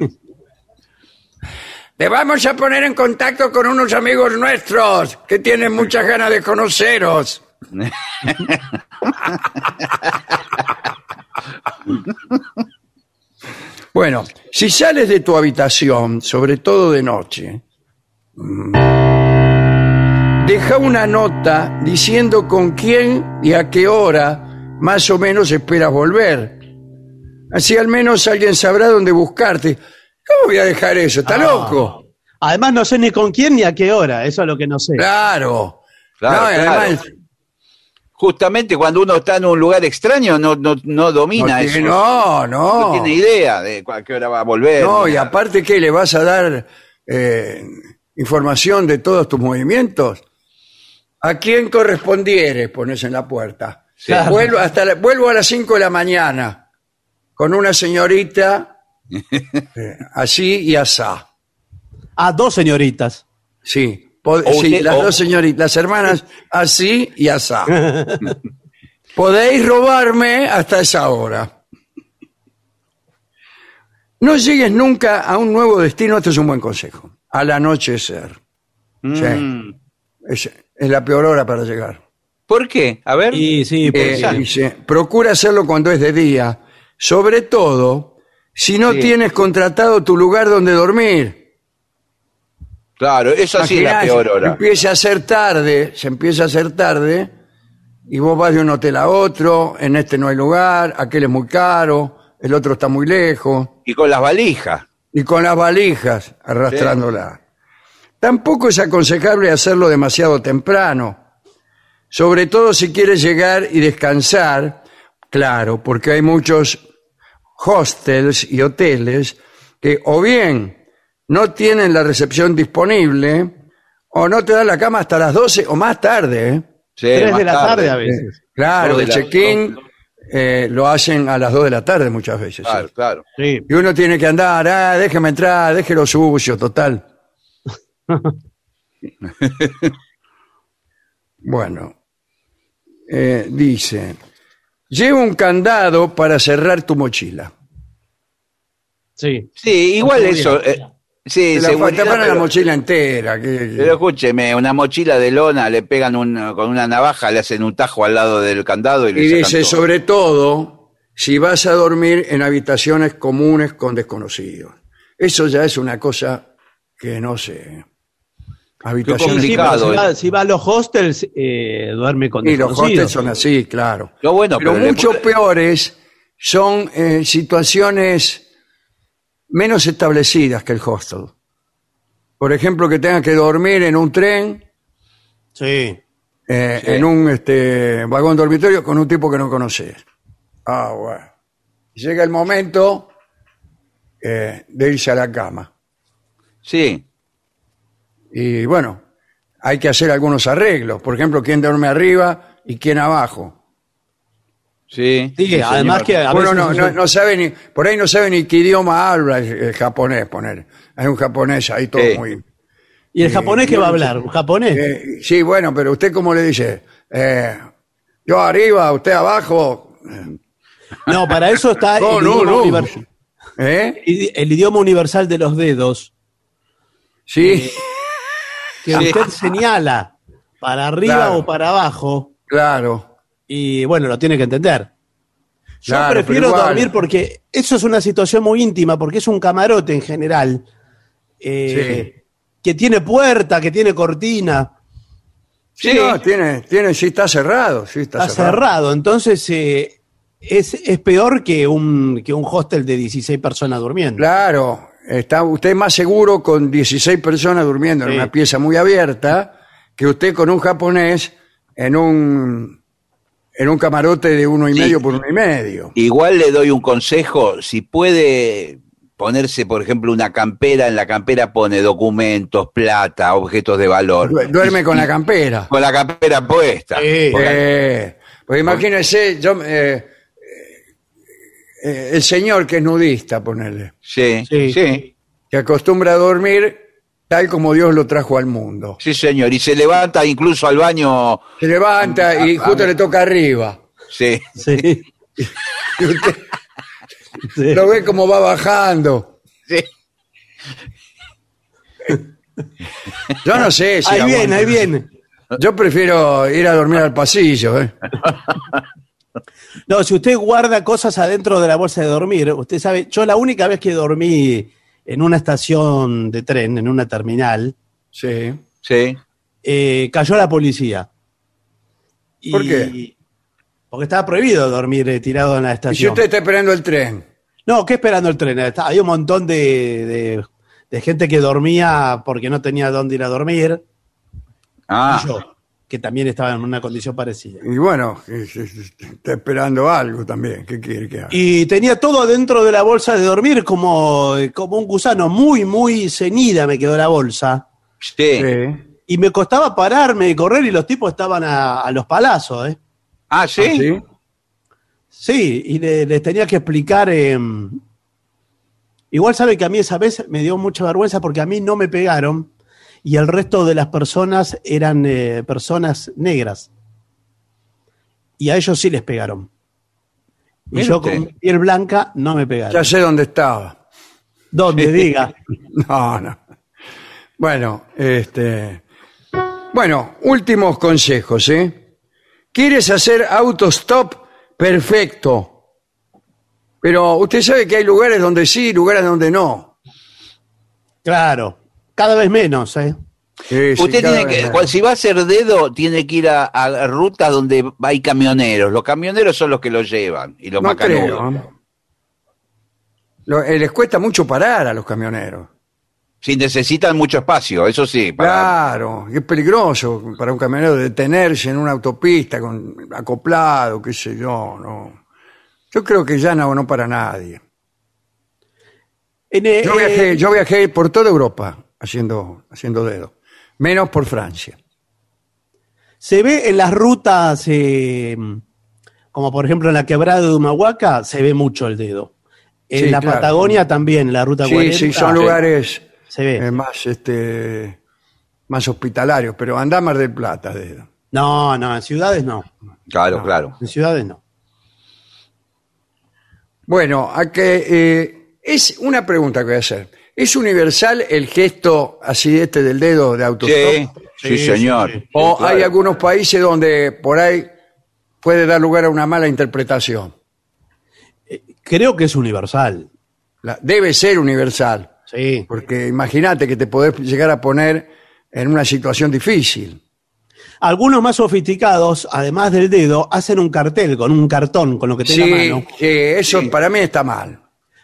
Te vamos a poner en contacto con unos amigos nuestros que tienen muchas ganas de conoceros. Bueno, si sales de tu habitación, sobre todo de noche, mm, deja una nota diciendo con quién y a qué hora más o menos esperas volver. Así al menos alguien sabrá dónde buscarte. ¿Cómo voy a dejar eso? ¿Está Ah. loco? Además, no sé ni con quién ni a qué hora. Eso es lo que no sé. Claro. Claro, No, y claro. además, Justamente cuando uno está en un lugar extraño no, no, no domina no, eso. no, no. No tiene idea de a qué hora va a volver. No, y nada. aparte que le vas a dar eh, información de todos tus movimientos. ¿A quién correspondiere? Pones en la puerta. Claro. Vuelvo, hasta la- vuelvo a las 5 de la mañana con una señorita así y asá. A dos señoritas. Sí, O sí, usted- las o- dos señoritas, las hermanas así y asá. Podéis robarme hasta esa hora. No llegues nunca a un nuevo destino, este es un buen consejo. Al anochecer. Mm. Es, es la peor hora para llegar. ¿Por qué? A ver. Sí, Eh, porque dice, procura hacerlo cuando es de día, sobre todo si no Sí. tienes contratado tu lugar donde dormir. Claro, eso sí es la Imaginás, peor hora. Empieza a ser tarde, se empieza a hacer tarde, y vos vas de un hotel a otro, en este no hay lugar, aquel es muy caro, el otro está muy lejos, Y con las valijas. y con las valijas arrastrándolas. Tampoco es aconsejable hacerlo demasiado temprano, sobre todo si quieres llegar y descansar, claro, porque hay muchos hostels y hoteles que o bien no tienen la recepción disponible o no te dan la cama hasta las 12 o más tarde. ¿eh? Sí, tres más de la tarde a veces. Claro, Dos de el check-in eh, lo hacen a las 2 de la tarde muchas veces. sí. Claro, claro. Sí. Y uno tiene que andar, ah, déjeme entrar, déjelo sucio, total. bueno, eh, dice, lleva un candado para cerrar tu mochila. Sí. Sí, igual eso. eh, sí, la seguridad, ponen la pero- mochila entera. que- Pero escúcheme, una mochila de lona, le pegan un- con una navaja, le hacen un tajo al lado del candado y le y sacan dice, todo. sobre todo, si vas a dormir en habitaciones comunes con desconocidos. Eso ya es una cosa que no sé. Habitaciones Sí, si, va, si va a los hostels, eh, duerme con Y los hostels son así, claro. Lo bueno, pero pero mucho peores son eh, situaciones menos establecidas que el hostel. Por ejemplo, que tengas que dormir en un tren, Sí. eh, Sí. en un este, vagón dormitorio con un tipo que no conoces. Ah, bueno. Llega el momento eh, de irse a la cama. Sí, Y bueno, hay que hacer algunos arreglos. Por ejemplo, quién duerme arriba y quién abajo. sí. Sí, además que a veces no, eso- no, no sabe ni, por ahí no sabe ni qué idioma habla el, el japonés, poner. Hay un japonés ahí todo Sí. muy... ¿Y el japonés qué va a no, hablar? ¿Un japonés? Eh, sí, bueno, pero usted cómo le dice, Eh, yo arriba, usted abajo, No, para eso está No, el, no, idioma no. universal, ¿eh? el idioma universal de los dedos, Sí, que Sí. usted señala para arriba Claro. o para abajo, claro. y bueno, lo tiene que entender. Yo Claro, prefiero dormir porque eso es una situación muy íntima, porque es un camarote en general, eh, que tiene puerta, que tiene cortina, Sí, Sí. no, tiene, tiene, sí está cerrado, sí está, está cerrado, entonces eh, es, es peor que un, que un hostel de 16 personas durmiendo. Claro, está usted más seguro con 16 personas durmiendo en Sí. una pieza muy abierta que usted con un japonés en un en un camarote de uno y Sí. medio por uno y medio. Igual le doy un consejo, si puede ponerse, por ejemplo, una campera, en la campera pone documentos, plata, objetos de valor. Du- Duerme con la campera. Con la campera puesta. Sí. Eh, pues imagínese, yo, eh, eh, el señor que es nudista, ponerle, Sí, Sí. sí, que acostumbra a dormir tal como Dios lo trajo al mundo. sí, señor. Y se levanta incluso al baño. Se levanta y justo le toca arriba. Sí. Sí. Y usted sí. lo ve como va bajando. sí. Yo no sé si Ahí aguanto. viene, ahí viene. Yo prefiero ir a dormir al pasillo. ¿eh? No, si usted guarda cosas adentro de la bolsa de dormir, usted sabe, yo la única vez que dormí en una estación de tren, en una terminal, Sí. Sí. eh, cayó la policía. Y- ¿Por qué? Porque estaba prohibido dormir eh, tirado en la Y si estación. usted está esperando el tren. No, ¿qué esperando el tren? Hay un montón de, de- de gente que dormía porque no tenía dónde ir a dormir. Ah, Y yo, que también estaba en una condición parecida. Y bueno, está esperando algo también. ¿Qué quiere que haga? Y tenía todo dentro de la bolsa de dormir como, como un gusano, muy, muy ceñida me quedó la bolsa. sí. Sí. Y me costaba pararme y correr y los tipos estaban a, a los palazos, ¿eh? Ah, sí. ¿Ah, sí? Sí, y le- les tenía que explicar. eh, igual sabe que a mí esa vez me dio mucha vergüenza porque a mí no me pegaron y el resto de las personas eran eh, personas negras. Y a ellos sí les pegaron. Y Mire yo usted. con piel blanca no me pegaron. Ya sé dónde estaba. Donde diga. No, no. Bueno, este. Bueno, últimos consejos, ¿eh? ¿Quieres hacer autostop? Perfecto. Pero usted sabe que hay lugares donde sí y lugares donde no. Claro, cada vez menos, ¿eh? Sí, sí, Usted tiene que, si va a hacer dedo, tiene que ir a, a rutas donde hay camioneros. Los camioneros son los que lo llevan y los No macanudos. ¿eh? Lo- eh, les cuesta mucho parar a los camioneros. Si necesitan mucho espacio, eso sí. Para, Claro, y es peligroso para un camionero detenerse en una autopista con acoplado, qué sé yo, no. Yo creo que ya no, no para nadie. En, eh, Yo viajé, yo viajé por toda Europa haciendo, haciendo dedo, menos por Francia. Se ve en las rutas, eh, como por ejemplo en la quebrada de Humahuaca, se ve mucho el dedo. En Sí, la claro. Patagonia también, en la ruta Sí, 40. sí, son lugares Se ve. eh, más, este, más hospitalarios, pero anda a Mar del Plata, dedo. No, no, en ciudades no. Claro, claro. En ciudades no. Bueno, a que, eh, es una pregunta que voy a hacer. ¿Es universal el gesto así este del dedo de autostop? Sí, sí, Sí, señor. sí, sí. ¿O claro. hay algunos países donde por ahí puede dar lugar a una mala interpretación? Creo que es universal. La- debe ser universal, Sí. porque imagínate que te podés llegar a poner en una situación difícil. Algunos más sofisticados, además del dedo, hacen un cartel con un cartón, con lo que tenga Sí, mano. sí, eso para mí está mal.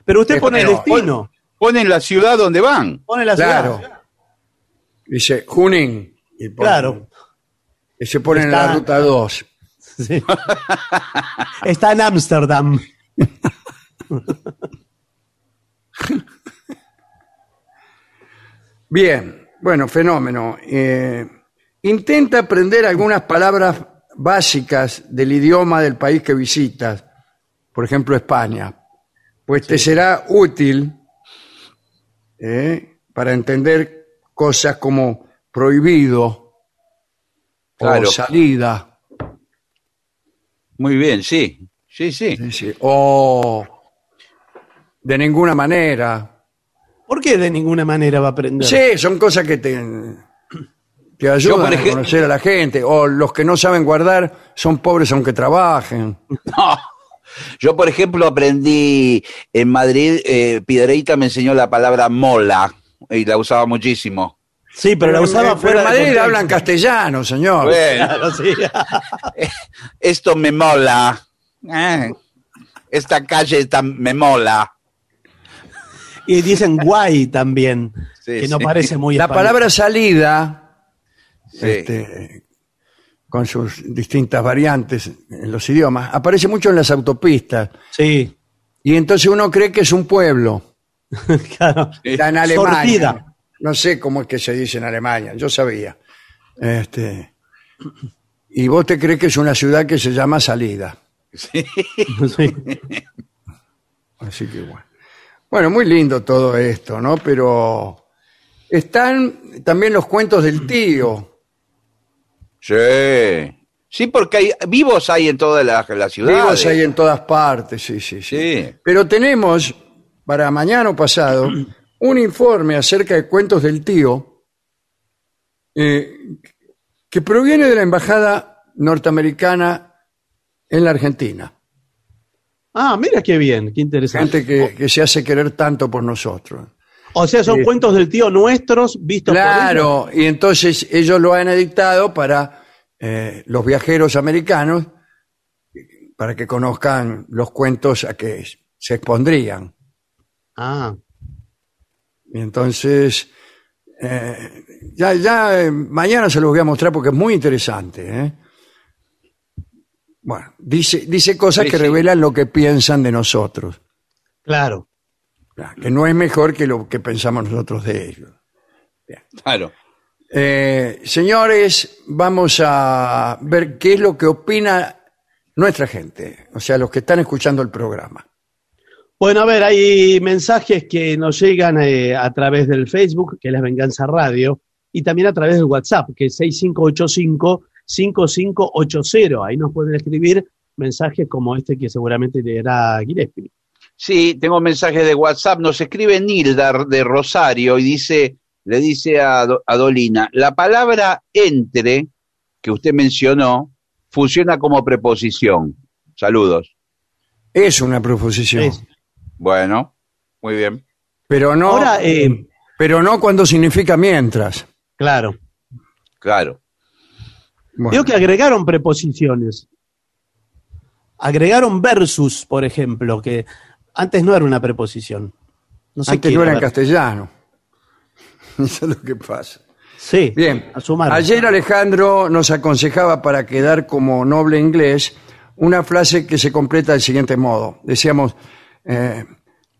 Pero usted Es pone el pero- destino, Ponen la ciudad donde van. pone la Claro. ciudad. Dice Junín. y Claro. Y se pone en Está- la ruta 2. Sí. Está en Ámsterdam. Bien, bueno, fenómeno. Eh, intenta aprender algunas palabras básicas del idioma del país que visitas, por ejemplo España, pues te será útil eh, para entender cosas como prohibido Claro. o salida, Muy bien, sí. Sí, sí. sí, sí, o de ninguna manera. ¿Por qué de ninguna manera va a aprender? Sí, son cosas que te, te ayudan a conocer a la gente. O los que no saben guardar son pobres aunque trabajen. No. Yo, por ejemplo, aprendí en Madrid, eh, Piedreita me enseñó la palabra mola y la usaba muchísimo. Sí, pero la usaba en, fuera en de Madrid hablan castellano, señor. Bueno, Claro, sí. esto me mola. Eh, esta calle está, me mola. Y dicen guay también, Sí, que no sí. parece muy La español. palabra salida, Sí. este, con sus distintas variantes en los idiomas, aparece mucho en las autopistas. Sí, Y entonces uno cree que es un pueblo. claro. Está en Alemania. Sortida. No sé cómo es que se dice en Alemania, yo sabía. Este, y vos te crees que es una ciudad que se llama Salida. Sí. Así que bueno. Bueno, muy lindo todo esto, ¿no? Pero están también los cuentos del tío. Sí. Sí, porque hay, vivos hay en todas las las ciudades. Vivos hay en todas partes, sí, sí, sí. Sí. Pero tenemos para mañana o pasado un informe acerca de cuentos del tío eh, que proviene de la embajada norteamericana en la Argentina. Ah, mira qué bien, qué interesante. Gente que, que se hace querer tanto por nosotros. O sea, son cuentos del tío nuestros vistos por ellos. Claro, y entonces ellos lo han editado para eh, los viajeros americanos, para que conozcan los cuentos a que se expondrían. Ah, Y entonces, eh, ya, ya eh, mañana se los voy a mostrar porque es muy interesante. ¿eh? Bueno, dice, dice cosas Sí, que sí. revelan lo que piensan de nosotros, claro. Que no es mejor que lo que pensamos nosotros de ellos. Claro. Eh, señores, vamos a ver qué es lo que opina nuestra gente, o sea, los que están escuchando el programa. Bueno, a ver, hay mensajes que nos llegan eh, a través del Facebook, que es La Venganza Radio, y también a través del WhatsApp, que es 6585-5580. Ahí nos pueden escribir mensajes como este que seguramente leerá Gillespie. Sí, tengo mensajes de WhatsApp. Nos escribe Nilda de Rosario y dice, le dice a, Do- a Dolina, la palabra entre que usted mencionó funciona como preposición. Saludos. Es una proposición, Es- Bueno, muy bien. pero no, Ahora, eh, pero no cuando significa mientras. claro, Claro. Bueno, Veo que agregaron preposiciones. Agregaron versus, por ejemplo, que antes no era una preposición. No sé antes qué no era en castellano. Eso es lo que pasa. Sí, Bien, a sumar. ayer Alejandro nos aconsejaba para quedar como noble inglés una frase que se completa del siguiente modo. Decíamos, eh,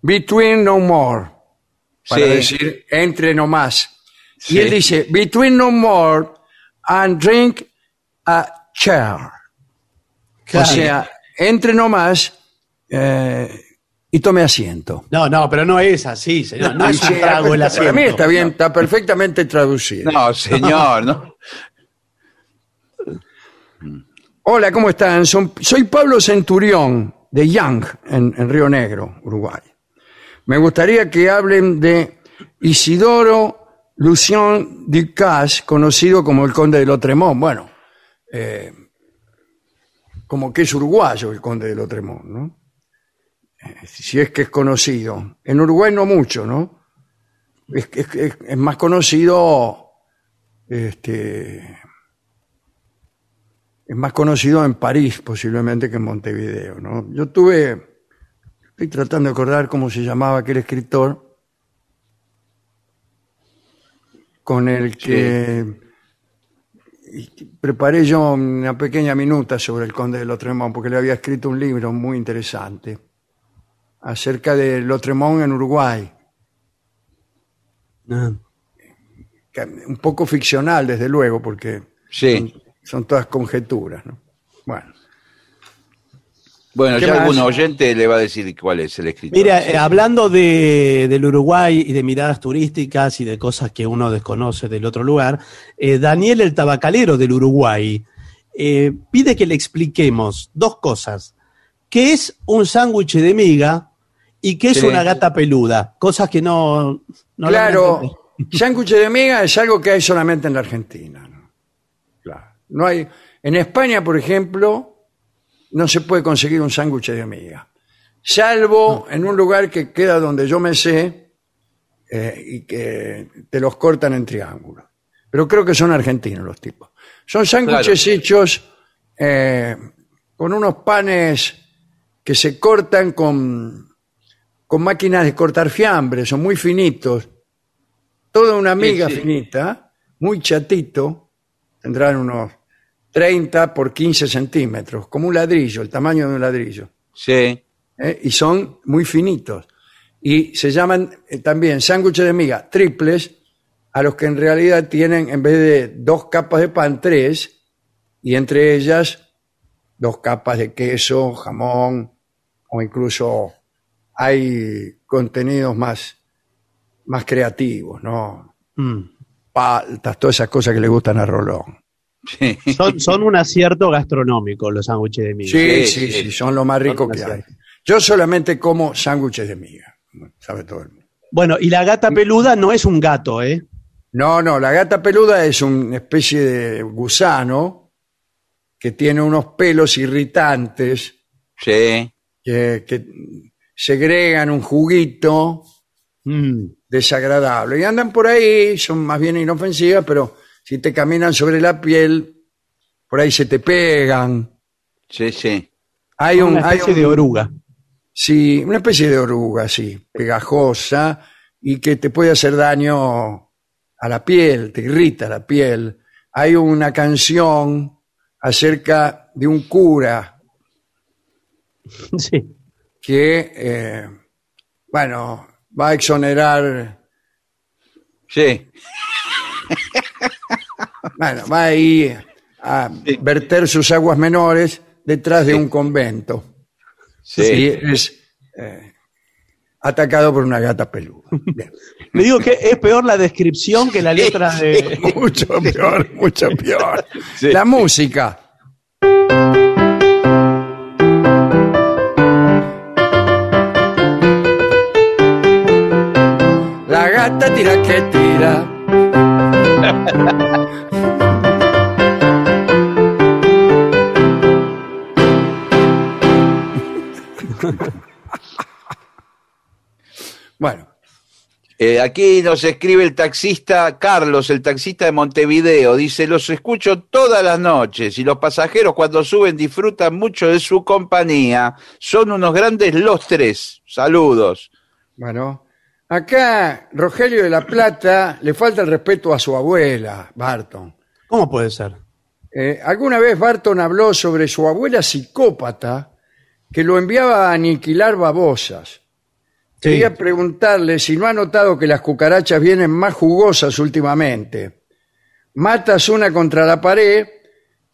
between no more, para Sí. decir entre no más. Sí. Y él dice, between no more and drink a chair. Claro. O sea, entre no más eh, y tome asiento. No, no, pero no es así, señor. No es un trago el asiento. Para mí está bien, está perfectamente traducido. No, señor, no. Hola, ¿cómo están? Son- soy Pablo Centurión, de Young, en, en Río Negro, Uruguay. Me gustaría que hablen de Isidoro Lucien Ducasse, conocido como el conde de Lotremont. Bueno, eh, como que es uruguayo el conde de Lotremont, ¿no? Si es que es conocido. En Uruguay no mucho, ¿no? Es, es- es- es más conocido este, es más conocido en París posiblemente que en Montevideo. ¿no? Yo tuve, estoy tratando de acordar cómo se llamaba aquel escritor con el que preparé yo una pequeña minuta sobre el conde de Lotremont porque le había escrito un libro muy interesante acerca de Lotremont en Uruguay, Ah, un poco ficcional desde luego porque Sí. son todas conjeturas. ¿no? Bueno. Bueno, ¿Qué ya más? algún oyente le va a decir cuál es el escritor. Mira, eh, hablando de, del Uruguay y de miradas turísticas y de cosas que uno desconoce del otro lugar, eh, Daniel el tabacalero del Uruguay eh, pide que le expliquemos dos cosas. ¿Qué es un sándwich de miga y qué es Sí. una gata peluda? Cosas que no... claro, sándwich de miga es algo que hay solamente en la Argentina. ¿no? Claro. No hay, en España, por ejemplo, no se puede conseguir un sándwich de miga. Salvo en un lugar que queda donde yo me sé eh, y que te los cortan en triángulo. Pero creo que son argentinos los tipos. Son sándwiches hechos eh, con unos panes que se cortan con con máquinas de cortar fiambre, son muy finitos. Toda una miga sí. finita, muy chatito, tendrán unos 30 por 15 centímetros, como un ladrillo, el tamaño de un ladrillo. Sí. ¿eh? y son muy finitos. Y se llaman eh, también sándwiches de miga triples, a los que en realidad tienen, en vez de dos capas de pan, tres, y entre ellas dos capas de queso, jamón, o incluso hay contenidos más, más creativos, ¿no? Mm. Paltas, todas esas cosas que le gustan a Rolón. sí. Son, son un acierto gastronómico los sándwiches de miga. Sí, Sí, sí, son lo más rico que hay. Yo solamente como sándwiches de miga, sabe todo el mundo. Bueno, y la gata peluda no es un gato, ¿eh? No, no, la gata peluda es una especie de gusano que tiene unos pelos irritantes Sí. que, que segregan un juguito Mm. desagradable. Y andan por ahí, son más bien inofensivas, pero si te caminan sobre la piel, por ahí se te pegan. Sí, sí. Hay un, una hay especie un- de oruga. Sí, una especie de oruga, sí, pegajosa y que te puede hacer daño a la piel, te irrita la piel. Hay una canción acerca de un cura Sí. Que, eh, bueno, va a exonerar, Sí. bueno, va ahí a verter sus aguas menores detrás de un convento. Sí. Y es eh, atacado por una gata peluda. Bien. Le digo que es peor la descripción que la letra de. mucho peor, mucho peor. Sí. La música. Gata tira que tira. Bueno, Eh, aquí nos escribe el taxista Carlos, el taxista de Montevideo. Dice, los escucho todas las noches y los pasajeros cuando suben disfrutan mucho de su compañía. Son unos grandes los tres. Saludos. Bueno, acá Rogelio de la Plata le falta el respeto a su abuela, Barton. ¿Cómo puede ser? Eh, alguna vez Barton habló sobre su abuela psicópata que lo enviaba a aniquilar babosas. Sí. Quería preguntarle si no ha notado que las cucarachas vienen más jugosas últimamente. Matas una contra la pared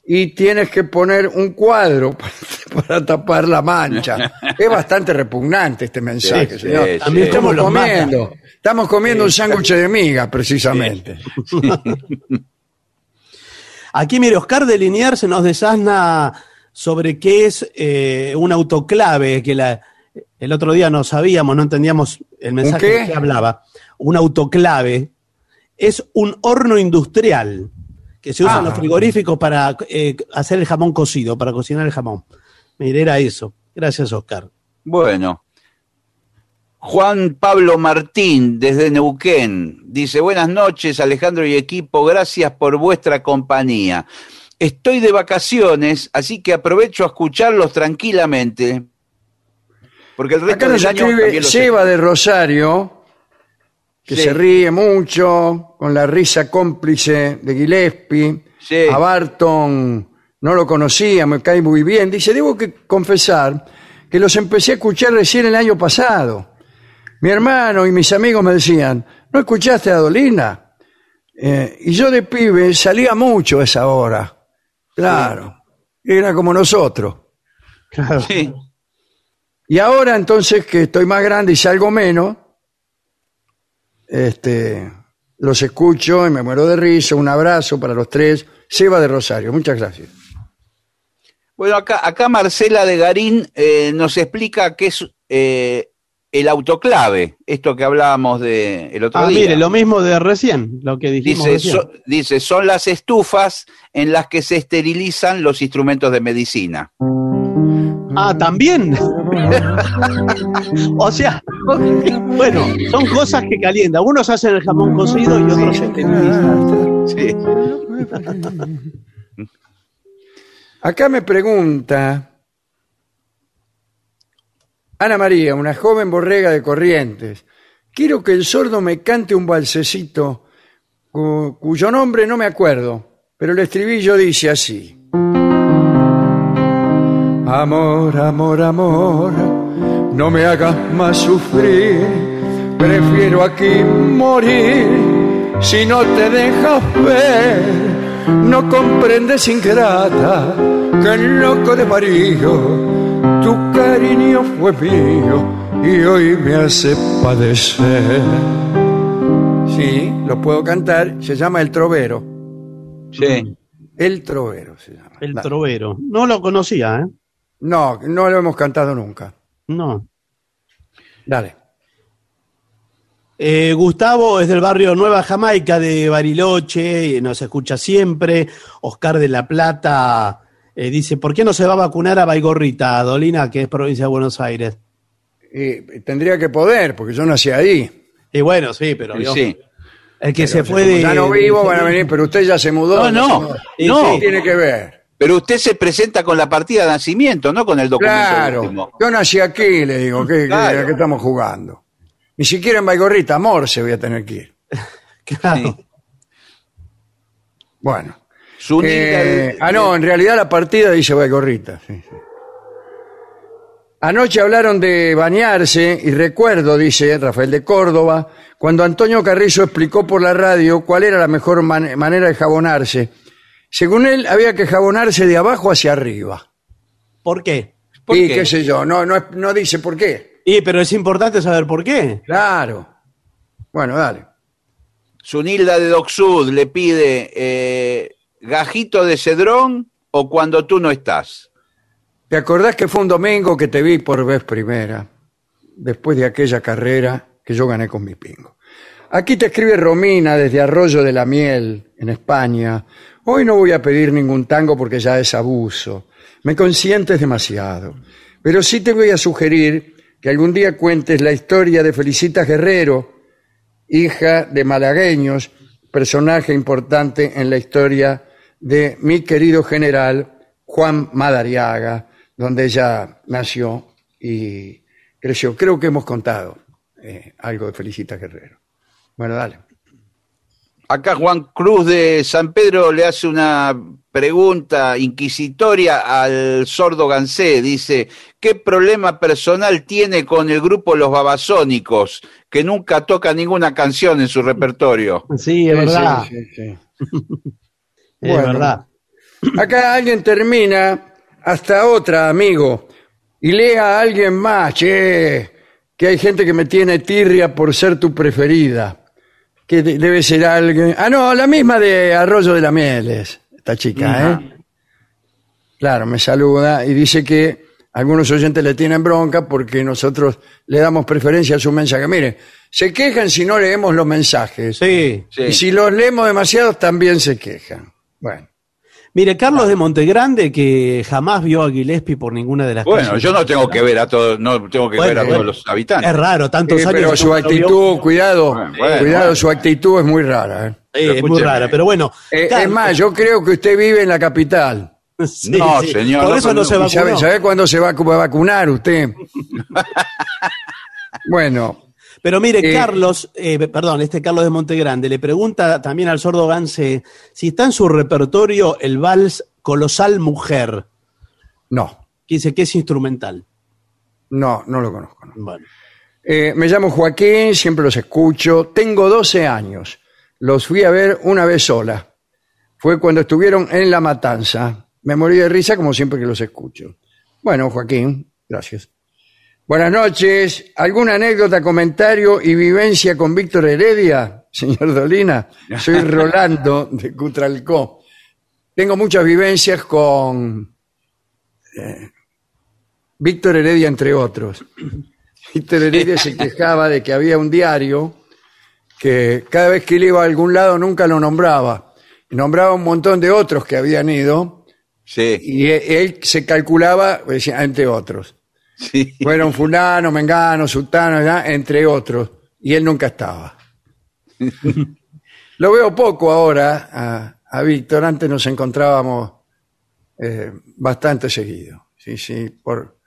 y tienes que poner un cuadro para, tapar la mancha. es bastante repugnante este mensaje, Sí, señor. sí, También sí. cómo Estamos comiendo, estamos comiendo un sándwich de miga, precisamente. Aquí, mire, Oscar de Liniers se nos desasna sobre qué es eh, un autoclave, que la, el otro día no sabíamos, no entendíamos el mensaje que hablaba. Un autoclave es un horno industrial que se usa en Ah. los frigoríficos para eh, hacer el jamón cocido, para cocinar el jamón. Mire, era eso. Gracias, Oscar. Bueno. Juan Pablo Martín, desde Neuquén, dice, buenas noches Alejandro y equipo, gracias por vuestra compañía. Estoy de vacaciones, así que aprovecho a escucharlos tranquilamente. Porque el resto Acá nos del año escribe Seba de Rosario, que Sí. se ríe mucho, con la risa cómplice de Gillespie. Sí. A Barton no lo conocía, me cae muy bien. Dice, debo que confesar que los empecé a escuchar recién el año pasado. Mi hermano y mis amigos me decían, ¿no escuchaste a Dolina? Eh, y yo de pibe salía mucho a esa hora. Claro, era como nosotros. Claro. Sí. Y ahora entonces que estoy más grande y salgo menos, este, los escucho y me muero de risa. Un abrazo para los tres. Seba de Rosario, muchas gracias. Bueno, acá, acá Marcela de Garín eh, nos explica qué es eh, el autoclave, esto que hablábamos de el otro Ah, día. mire, lo mismo de recién, lo que dijimos Dice, recién. so- dice, son las estufas en las que se esterilizan los instrumentos de medicina. Ah, también. o sea, bueno, son cosas que calientan. Unos hacen el jamón cocido y otros esterilizan. Sí. Acá me pregunta Ana María, una joven borrega de Corrientes. Quiero que el sordo me cante un balsecito cu- cuyo nombre no me acuerdo, pero el estribillo dice así. Amor, amor, amor, no me hagas más sufrir, prefiero aquí morir si no te dejas ver. No comprendes, ingrata, que el loco de María, tu cariño fue mío y hoy me hace padecer. Sí, lo puedo cantar, se llama El Trovero. Sí. El Trovero se llama. El trovero. No lo conocía, ¿eh? No, no lo hemos cantado nunca. No. Dale. Eh, Gustavo es del barrio Nueva Jamaica de Bariloche, y nos escucha siempre. Oscar de la Plata eh, dice, ¿por qué no se va a vacunar a Baigorrita, Dolina, que es provincia de Buenos Aires? Y tendría que poder, porque yo nací ahí. Y bueno, sí, pero Sí, yo- sí. el que Pero se fue de... Ya no vivo, van a venir, pero usted ya se mudó. No, no, no. ¿Qué tiene que ver? Pero usted se presenta con la partida de nacimiento, no con el documento Claro, último. yo nací aquí, le digo, ¿qué, qué- Claro. a qué estamos jugando? Ni siquiera en Baigorrita, amor, se voy a tener que ir. Claro. Sí. Bueno. Eh, de- ah, no, en realidad la partida dice Baigorrita. sí, sí. Anoche hablaron de bañarse y recuerdo, dice Rafael de Córdoba, cuando Antonio Carrizo explicó por la radio cuál era la mejor man- manera de jabonarse. Según él, había que jabonarse de abajo hacia arriba. ¿Por qué? ¿Por y qué? qué sé yo, no, no, no dice por qué. Y, pero es importante saber por qué. Claro. Bueno, dale. Zunilda de Docsud le pide eh, gajito de cedrón o cuando tú no estás. ¿Te acordás que fue un domingo que te vi por vez primera? Después de aquella carrera que yo gané con mi pingo. Aquí te escribe Romina desde Arroyo de la Miel, en España. Hoy no voy a pedir ningún tango porque ya es abuso. Me consientes demasiado. Pero sí te voy a sugerir que algún día cuentes la historia de Felicita Guerrero, hija de malagueños, personaje importante en la historia de mi querido general Juan Madariaga, donde ella nació y creció. Creo que hemos contado eh, algo de Felicita Guerrero. Bueno, dale. Acá Juan Cruz de San Pedro le hace una pregunta inquisitoria al sordo Gansé. Dice, ¿qué problema personal tiene con el grupo Los Babasónicos, que nunca toca ninguna canción en su repertorio? Sí, es verdad. Sí, sí, sí. Es verdad. Acá alguien termina hasta otra, amigo, y lea a alguien más, che, que hay gente que me tiene tirria por ser tu preferida. Que de- debe ser alguien. Ah, no, la misma de Arroyo de la Mieles, esta chica, ¿eh? Claro, me saluda y dice que algunos oyentes le tienen bronca porque nosotros le damos preferencia a su mensaje. Mire, se quejan si no leemos los mensajes. Sí. Sí. Y si los leemos demasiados, también se quejan. Bueno. Mire, Carlos de Montegrande, que jamás vio a Gillespie por ninguna de las Bueno, calles. yo no tengo que ver a todos, no tengo que Bueno, ver a bueno. todos los habitantes. Es raro, tantos Eh, años. pero que su actitud, cuidado, Bueno, bueno, cuidado, bueno. su actitud es muy rara. ¿eh? Sí, es muy rara, pero bueno. Eh, es más, yo creo que usted vive en la capital. Sí, No, sí. señor, Por eso no, no, se ¿Y vacunó. sabe, sabe cuándo se va a vacunar usted? bueno, Pero mire, Eh, Carlos, eh, perdón, este Carlos de Montegrande le pregunta también al sordo Gance si está en su repertorio el vals Colosal Mujer, no, que dice que es instrumental. no, no lo conozco. no. Bueno, Eh, me llamo Joaquín, siempre los escucho. Tengo 12 años. Los fui a ver una vez sola. Fue cuando estuvieron en La Matanza. Me morí de risa como siempre que los escucho. Bueno, Joaquín, gracias. Buenas noches. ¿Alguna anécdota, comentario y vivencia con Víctor Heredia, señor Dolina? Soy Rolando de Cutralcó. Tengo muchas vivencias con eh, Víctor Heredia, entre otros. Víctor Heredia se quejaba de que había un diario que cada vez que él iba a algún lado nunca lo nombraba. Nombraba un montón de otros que habían ido Sí, y e- él se calculaba, decía, entre otros. Sí. Fueron fulano, mengano, sultano, ya, entre otros. Y él nunca estaba. Lo veo poco ahora a, a Víctor. Antes nos encontrábamos eh, bastante seguido. Sí, sí, por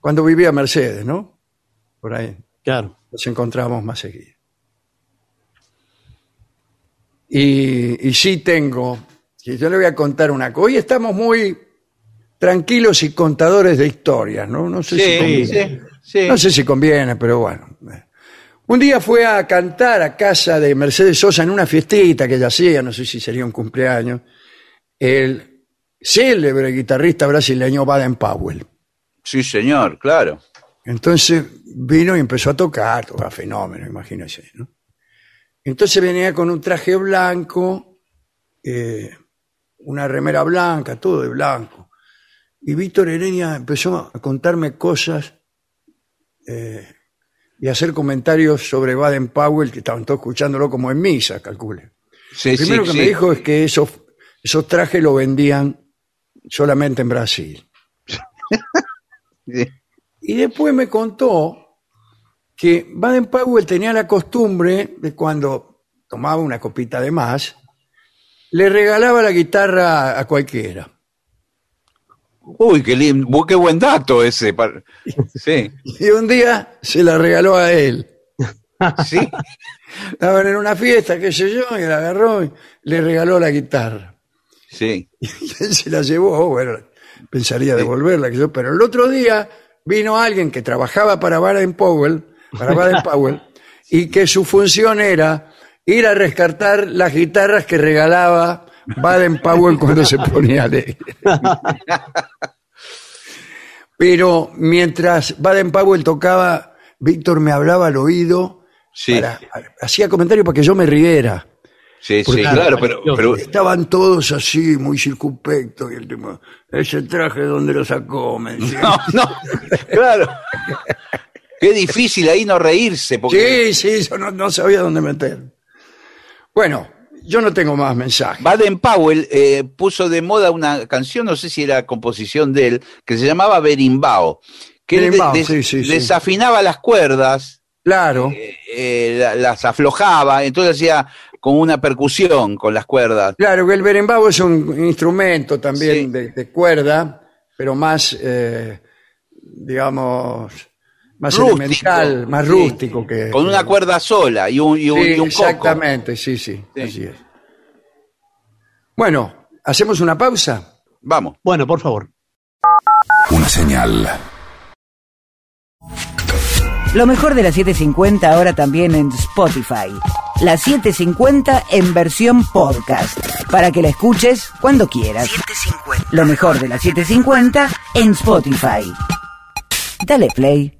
cuando vivía Mercedes, ¿no? Por ahí Claro. nos encontrábamos más seguido. Y, y sí tengo, yo le voy a contar una cosa. Hoy estamos muy tranquilos y contadores de historias, ¿no? No sé si Sí, conviene. sí, sí. No sé si conviene, pero bueno. Un día fue a cantar a casa de Mercedes Sosa en una fiestita que ella hacía, no sé si sería un cumpleaños, el célebre guitarrista brasileño Baden Powell. Sí, señor, claro. Entonces vino y empezó a tocar, tocaba fenómeno, imagínense, ¿no? Entonces venía con un traje blanco, eh, una remera blanca, todo de blanco. Y Víctor Heredia empezó a contarme cosas eh, y a hacer comentarios sobre Baden Powell, que estaban todos escuchándolo como en misa, calcule. Sí, Lo primero sí, que sí. me dijo es que esos, esos trajes lo vendían solamente en Brasil. Y después me contó que Baden Powell tenía la costumbre de cuando tomaba una copita de más, le regalaba la guitarra a cualquiera. Uy, qué, lindo, qué buen dato ese. Sí, Y un día se la regaló a él. sí. Estaban en una fiesta, qué sé yo, y la agarró y le regaló la guitarra. Sí. Y él se la llevó, bueno, pensaría devolverla, que yo, pero el otro día vino alguien que trabajaba para Baden Powell, para Baden Powell, y que su función era ir a rescatar las guitarras que regalaba Baden Powell cuando se ponía alegre. Pero mientras Baden Powell tocaba, Víctor me hablaba al oído, Sí, para- hacía comentarios para que yo me riera. sí, Porque- sí, claro, pero, pero Estaban todos así, muy circunspectos, y el tema, ese traje, ¿dónde lo sacó? Me decía. no, no, claro. Qué difícil ahí no reírse, porque Sí, sí, yo no, no sabía dónde meter. Bueno, yo no tengo más mensajes. Baden Powell eh, puso de moda una canción, no sé si era composición de él, que se llamaba Berimbau, que él Berimbau, des- sí, sí, sí. desafinaba las cuerdas, Claro, eh, la- las aflojaba, entonces hacía como una percusión con las cuerdas. claro que el berimbau es un instrumento también de, de cuerda, pero más, eh, digamos, más Rústico, elemental, más sí. rústico que... Con que- una cuerda sola y un, y un, Sí, y un coco. exactamente, sí, sí, Sí. así es. Bueno, ¿hacemos una pausa? Vamos. Bueno, por favor. Una señal. Lo mejor de la 750 ahora también en Spotify. La 750 en versión podcast. Para que la escuches cuando quieras. Lo mejor de la 750 en Spotify. Dale play.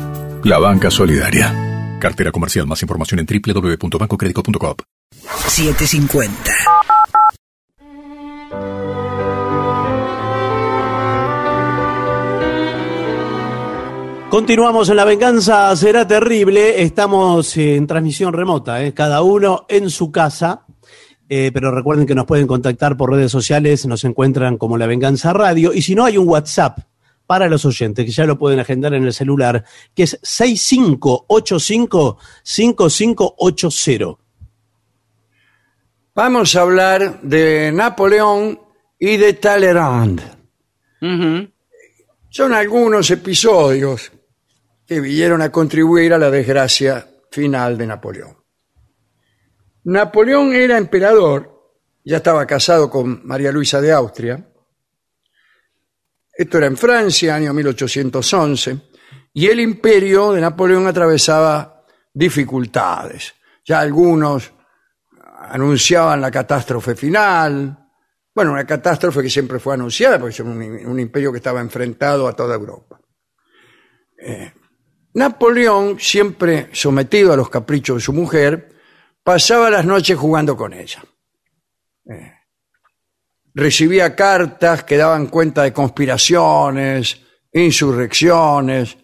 la banca solidaria. Cartera comercial. Más información en www.bancocredico.com. 750. Continuamos en La Venganza Será Terrible. Estamos en transmisión remota, ¿eh? cada uno en su casa. Eh, pero recuerden que nos pueden contactar por redes sociales, nos encuentran como La Venganza Radio. Y si no, hay un WhatsApp para los oyentes que ya lo pueden agendar en el celular, que es 6585-5580. Vamos a hablar de Napoleón y de Talleyrand. Son algunos episodios que vinieron a contribuir a la desgracia final de Napoleón. Napoleón era emperador, ya estaba casado con María Luisa de Austria. Esto era en Francia, año 1811, y el imperio de Napoleón atravesaba dificultades. Ya algunos anunciaban la catástrofe final. Bueno, una catástrofe que siempre fue anunciada, porque es un, imperio que estaba enfrentado a toda Europa. Eh, Napoleón, siempre sometido a los caprichos de su mujer, pasaba las noches jugando con ella. Eh, recibía cartas que daban cuenta de conspiraciones insurrecciones,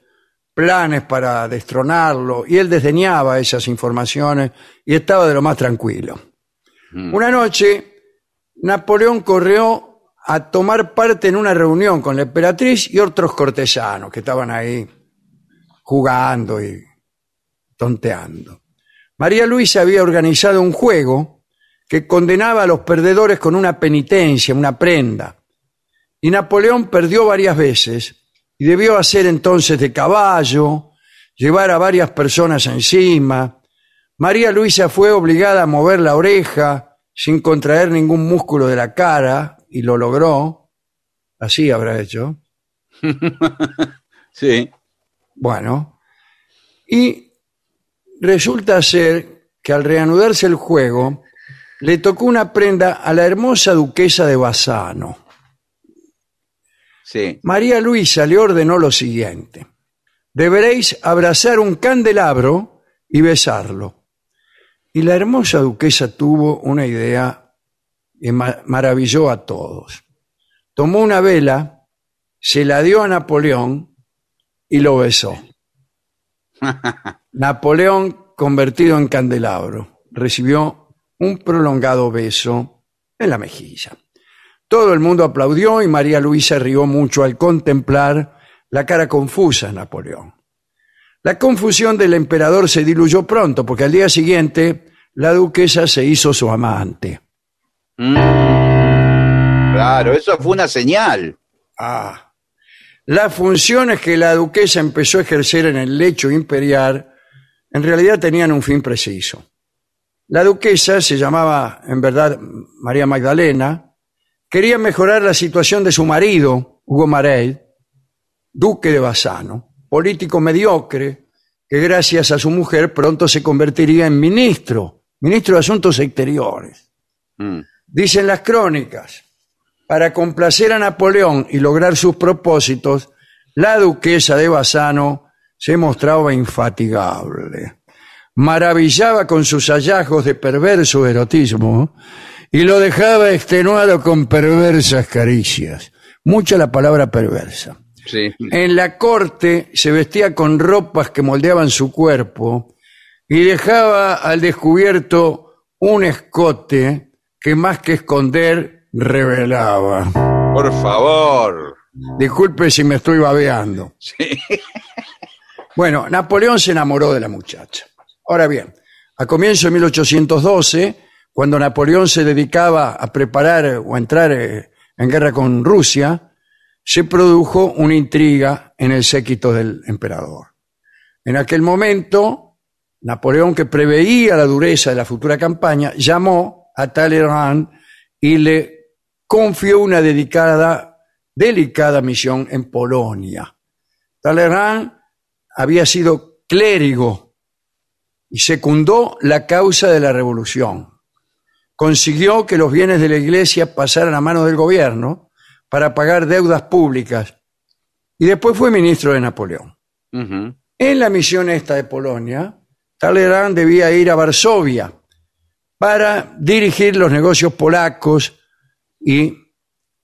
planes para destronarlo, y él desdeñaba esas informaciones y estaba de lo más tranquilo. Una noche, Napoleón corrió a tomar parte en una reunión con la emperatriz y otros cortesanos que estaban ahí jugando y tonteando. María Luisa había organizado un juego que condenaba a los perdedores con una penitencia, una prenda. Y Napoleón perdió varias veces y debió hacer entonces de caballo, llevar a varias personas encima. María Luisa fue obligada a mover la oreja sin contraer ningún músculo de la cara y lo logró. Así habrá hecho. Sí. Bueno, y resulta ser que al reanudarse el juego, le tocó una prenda a la hermosa duquesa de Bassano. Sí. María Luisa le ordenó lo siguiente. Deberéis abrazar un candelabro y besarlo. Y la hermosa duquesa tuvo una idea que ma- maravilló a todos. Tomó una vela, se la dio a Napoleón y lo besó. Napoleón, convertido en candelabro, recibió un prolongado beso en la mejilla. Todo el mundo aplaudió y María Luisa rió mucho al contemplar la cara confusa de Napoleón. La confusión del emperador se diluyó pronto porque al día siguiente la duquesa se hizo su amante. Claro, eso fue una señal. Ah. Las funciones que la duquesa empezó a ejercer en el lecho imperial en realidad tenían un fin preciso. La duquesa se llamaba, en verdad, María Magdalena, quería mejorar la situación de su marido, Hugo Marey, duque de Bassano, político mediocre, que gracias a su mujer pronto se convertiría en ministro, ministro de Asuntos Exteriores. Mm. Dicen las crónicas, para complacer a Napoleón y lograr sus propósitos, la duquesa de Bassano se mostraba infatigable. Maravillaba con sus hallazgos de perverso erotismo y lo dejaba extenuado con perversas caricias. Mucha la palabra perversa. Sí. En la corte se vestía con ropas que moldeaban su cuerpo y dejaba al descubierto un escote que más que esconder revelaba. Por favor. Disculpe si me estoy babeando. Sí. Bueno, Napoleón se enamoró de la muchacha. Ahora bien, a comienzo de 1812, cuando Napoleón se dedicaba a preparar o a entrar eh, en guerra con Rusia, se produjo una intriga en el séquito del emperador. En aquel momento, Napoleón, que preveía la dureza de la futura campaña, llamó a Talleyrand y le confió una dedicada, delicada misión en Polonia. Talleyrand había sido clérigo y secundó la causa de la revolución. Consiguió que los bienes de la iglesia pasaran a manos del gobierno para pagar deudas públicas y después fue ministro de Napoleón. En la misión esta de Polonia, Talleyrand debía ir a Varsovia para dirigir los negocios polacos y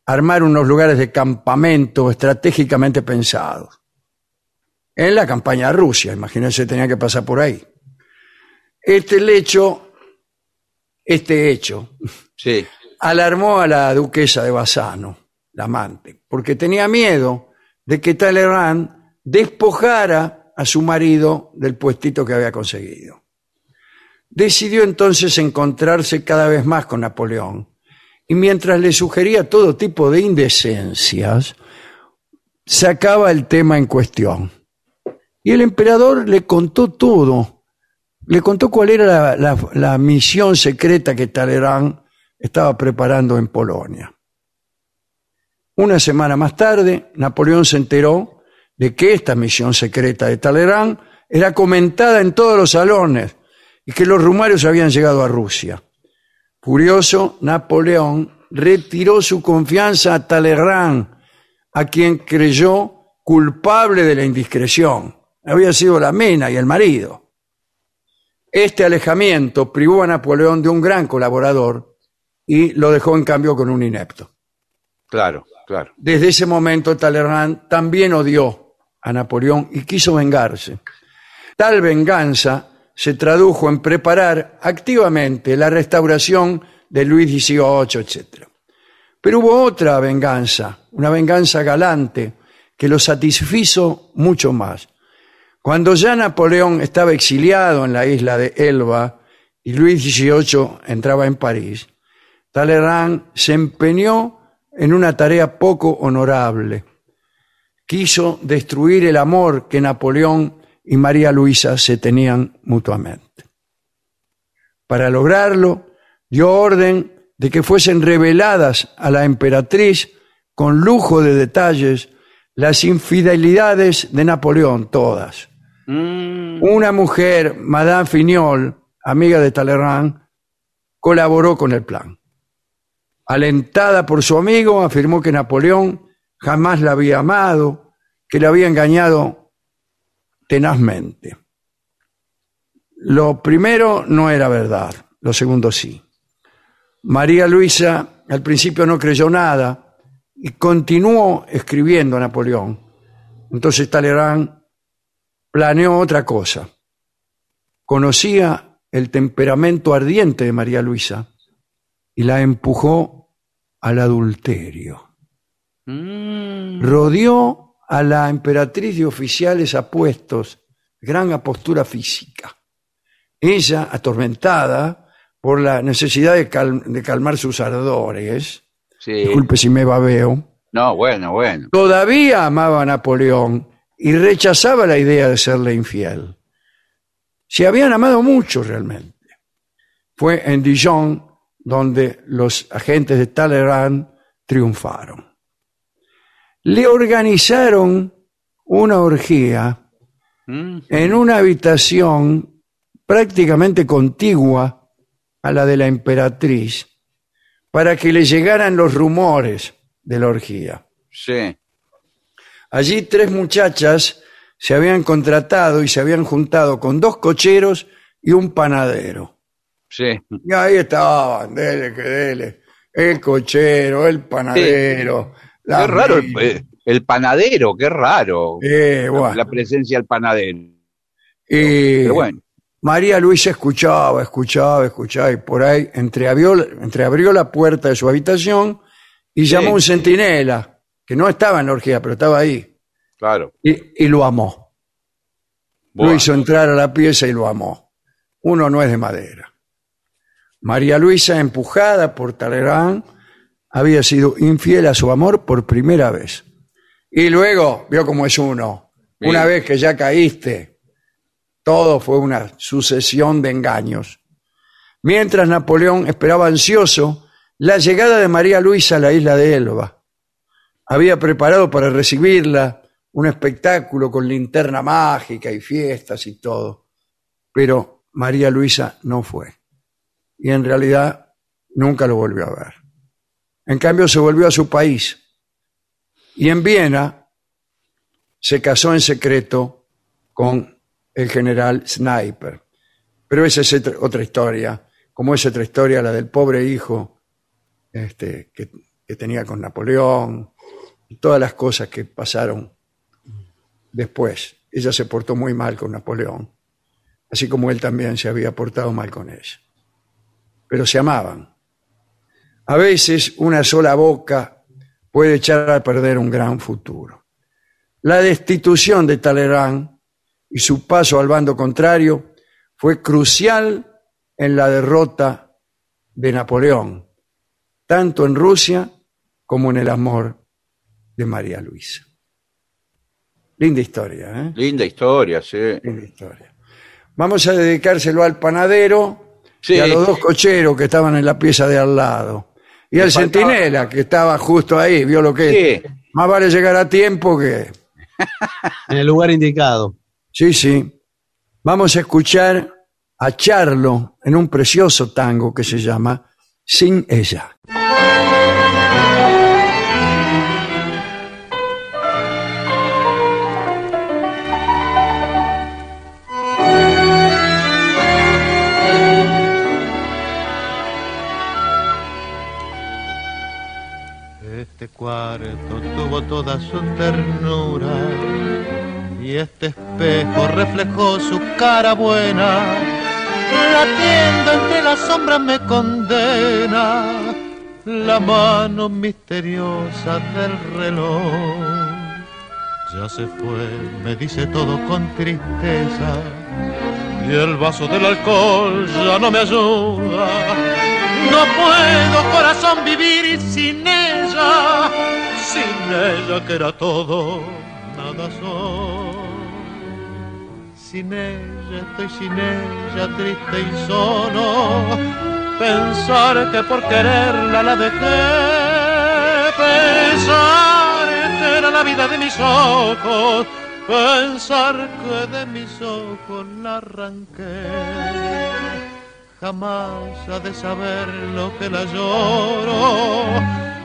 armar unos lugares de campamento estratégicamente pensados. En la campaña de Rusia, imagínense, tenía que pasar por ahí. Este hecho, este hecho, Sí. alarmó a la duquesa de Bassano, la amante, porque tenía miedo de que Talleyrand despojara a su marido del puestito que había conseguido. Decidió entonces encontrarse cada vez más con Napoleón y mientras le sugería todo tipo de indecencias, sacaba el tema en cuestión. Y el emperador le contó todo, le contó cuál era la, misión secreta que Talleyrand estaba preparando en Polonia. Una semana más tarde, Napoleón se enteró de que esta misión secreta de Talleyrand era comentada en todos los salones y que los rumores habían llegado a Rusia. Furioso, Napoleón retiró su confianza a Talleyrand, a quien creyó culpable de la indiscreción. Había sido la mena y el marido. Este alejamiento privó a Napoleón de un gran colaborador y lo dejó en cambio con un inepto. Claro. Claro. Desde ese momento Talleyrand también odió a Napoleón y quiso vengarse. Tal venganza se tradujo en preparar activamente la restauración de Luis XVIII, etc. Pero hubo otra venganza, una venganza galante, que lo satisfizo mucho más. Cuando ya Napoleón estaba exiliado en la isla de Elba y Luis XVIII entraba en París, Talleyrand se empeñó en una tarea poco honorable. Quiso destruir el amor que Napoleón y María Luisa se tenían mutuamente. Para lograrlo, dio orden de que fuesen reveladas a la emperatriz con lujo de detalles las infidelidades de Napoleón, todas. Una mujer, Madame Fignol, amiga de Talleyrand, colaboró con el plan. Alentada por su amigo, afirmó que Napoleón jamás la había amado, que la había engañado tenazmente. Lo primero no era verdad, lo segundo sí. María Luisa al principio no creyó nada y continuó escribiendo a Napoleón. Entonces Talleyrand planeó otra cosa. Conocía el temperamento ardiente de María Luisa y la empujó al adulterio. Rodeó a la emperatriz de oficiales apuestos, gran apostura física. Ella, atormentada por la necesidad de, cal- de calmar sus ardores, Sí. disculpe si me babeo, No, bueno, bueno. todavía amaba a Napoleón y rechazaba la idea de serle infiel. Se habían amado mucho realmente. Fue en Dijon donde los agentes de Talleyrand triunfaron. Le organizaron una orgía Mm. en una habitación prácticamente contigua a la de la emperatriz para que le llegaran los rumores de la orgía. Sí. Allí tres muchachas se habían contratado y se habían juntado con dos cocheros y un panadero. Sí. Y ahí estaban, dele que dele, el cochero, el panadero. la Qué raro el, eh, el panadero, qué raro. Eh, La- bueno. La presencia del panadero. Y Pero bueno. María Luisa escuchaba, escuchaba, escuchaba, y por ahí entreabrió, entreabrió la puerta de su habitación y llamó a un centinela, que no estaba en la orgía, pero estaba ahí, Claro. y, y lo amó. Lo hizo entrar a la pieza y lo amó. Uno no es de madera. María Luisa, empujada por Talleyrand, había sido infiel a su amor por primera vez. Y luego, vio cómo es uno. Una vez que ya caíste, todo fue una sucesión de engaños. Mientras Napoleón esperaba ansioso la llegada de María Luisa a la isla de Elba. Había preparado para recibirla un espectáculo con linterna mágica y fiestas y todo. Pero María Luisa no fue. Y en realidad nunca lo volvió a ver. En cambio se volvió a su país. Y en Viena se casó en secreto con el general Sniper. Pero esa es otra- historia, como es otra historia la del pobre hijo este, que, tenía con Napoleón todas las cosas que pasaron después. Ella se portó muy mal con Napoleón, así como él también se había portado mal con ella. Pero se amaban. A veces una sola boca puede echar a perder un gran futuro. La destitución de Talleyrand y su paso al bando contrario fue crucial en la derrota de Napoleón, tanto en Rusia como en el amor de María Luisa. Linda historia, ¿eh? Linda historia, sí. Linda historia. Vamos a dedicárselo al panadero Sí. y a los dos cocheros que estaban en la pieza de al lado. Y al faltaba- centinela que estaba justo ahí, vio lo que es. Sí. Más vale llegar a tiempo que... En el lugar indicado. Sí, sí. Vamos a escuchar a Charlo en un precioso tango que se llama Sin ella. Cuarto tuvo toda su ternura y este espejo reflejó su cara buena. Latiendo entre las sombras me condena la mano misteriosa del reloj. Ya se fue, me dice todo con tristeza y el vaso del alcohol ya no me ayuda. No puedo, corazón, vivir sin ella, sin ella que era todo, nada soy. Sin ella estoy sin ella, triste y solo. Pensar que por quererla la dejé, pensar que era la vida de mis ojos pensar que de mis ojos la arranqué. Jamás ha de saber lo que la lloro,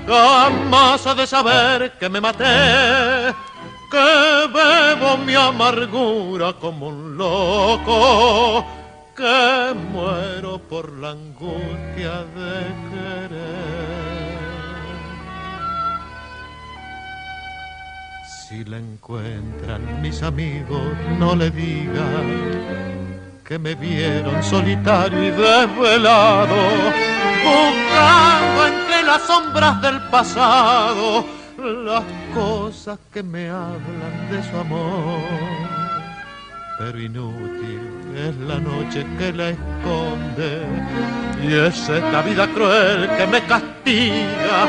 jamás ha de saber que me maté, que bebo mi amargura como un loco, que muero por la angustia de querer. Si la encuentran mis amigos, no le digan que me vieron solitario y desvelado, buscando entre las sombras del pasado las cosas que me hablan de su amor. Pero inútil es la noche que la esconde y es esta vida cruel que me castiga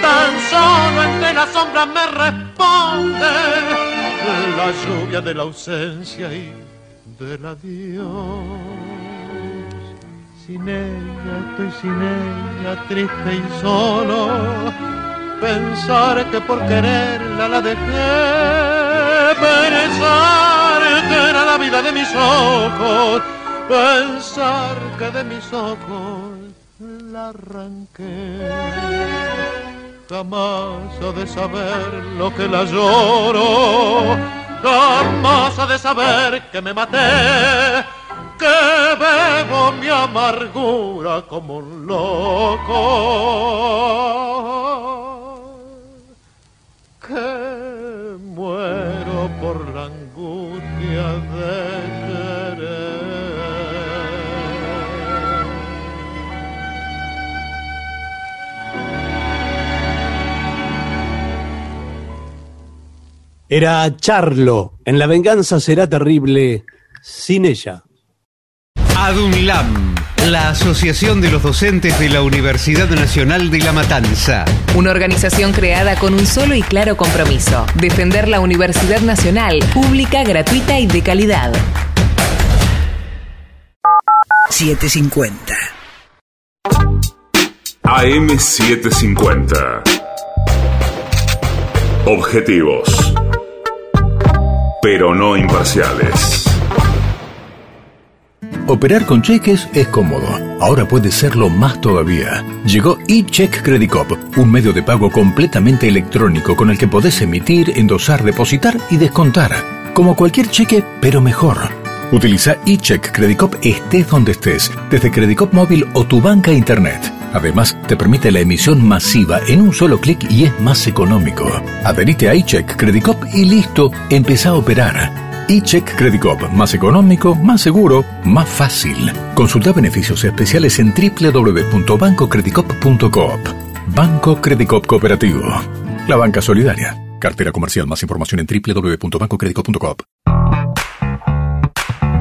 tan solo entre las sombras me responde la lluvia de la ausencia y del adiós. Sin ella estoy sin ella, triste y solo. Pensar que por quererla la dejé, pensar que era la vida de mis ojos, pensar que de mis ojos la arranqué jamás ha de saber lo que la lloro, jamás ha de saber que me maté, que bebo mi amargura como un loco, que muero por la angustia de Era Charlo. En la venganza será terrible sin ella. ADUNLAM, la Asociación de los Docentes de la Universidad Nacional de La Matanza. Una organización creada con un solo y claro compromiso, defender la Universidad Nacional, pública, gratuita y de calidad. 750. AM750. Objetivos. Pero no imparciales. Operar con cheques es cómodo. Ahora puede serlo más todavía. Llegó eCheck Credit Cop, un medio de pago completamente electrónico con el que podés emitir, endosar, depositar y descontar. Como cualquier cheque, pero mejor. Utiliza eCheck Credit Cop estés donde estés, desde Credit Cop móvil o tu banca internet. Además, te permite la emisión masiva en un solo clic y es más económico. Adherite a iCheck Credit Cop y listo, empezá a operar. iCheck Credit Cop, más económico, más seguro, más fácil. Consulta beneficios especiales en www.bancocreditcop.coop. Banco Credit Cop Cooperativo. La banca solidaria. Cartera comercial. Más información en www.bancocreditcop.coop.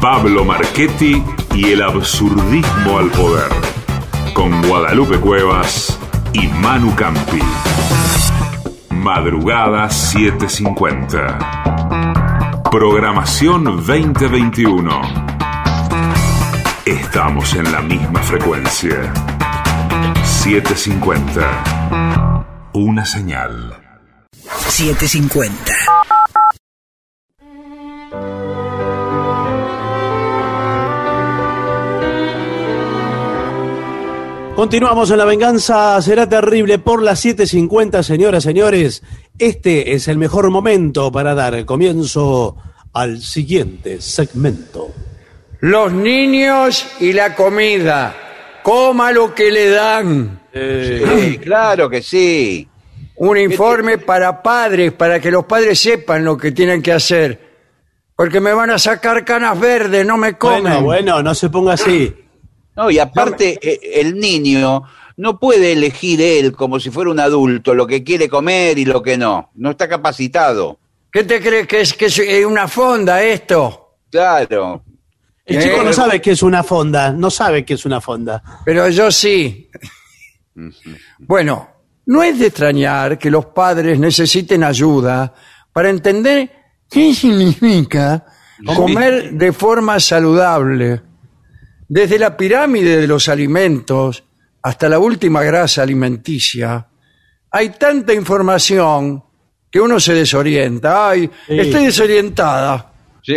Pablo Marchetti y el absurdismo al poder. Con Guadalupe Cuevas y Manu Campi. Madrugada 750. Programación 2021. Estamos en la misma frecuencia. 750. Una señal. 750. Continuamos en La Venganza Será Terrible por las 7.50, señoras, señores. Este es el mejor momento para dar comienzo al siguiente segmento. Los niños y la comida. Coma lo que le dan. Sí, claro que sí. Un informe para padres, para que los padres sepan lo que tienen que hacer. Porque me van a sacar canas verdes, no me comen. Bueno, bueno, no se ponga así. No, y aparte, eh, el niño no puede elegir él como si fuera un adulto lo que quiere comer y lo que no. No está capacitado. ¿Qué te crees que es que es eh, una fonda esto? Claro. El chico Eh, no sabe qué es una fonda, no sabe qué es una fonda. Pero yo sí. Bueno, no es de extrañar que los padres necesiten ayuda para entender qué significa comer de forma saludable. Desde la pirámide de los alimentos hasta la última grasa alimenticia, hay tanta información que uno se desorienta. Ay, Sí. estoy desorientada. Sí.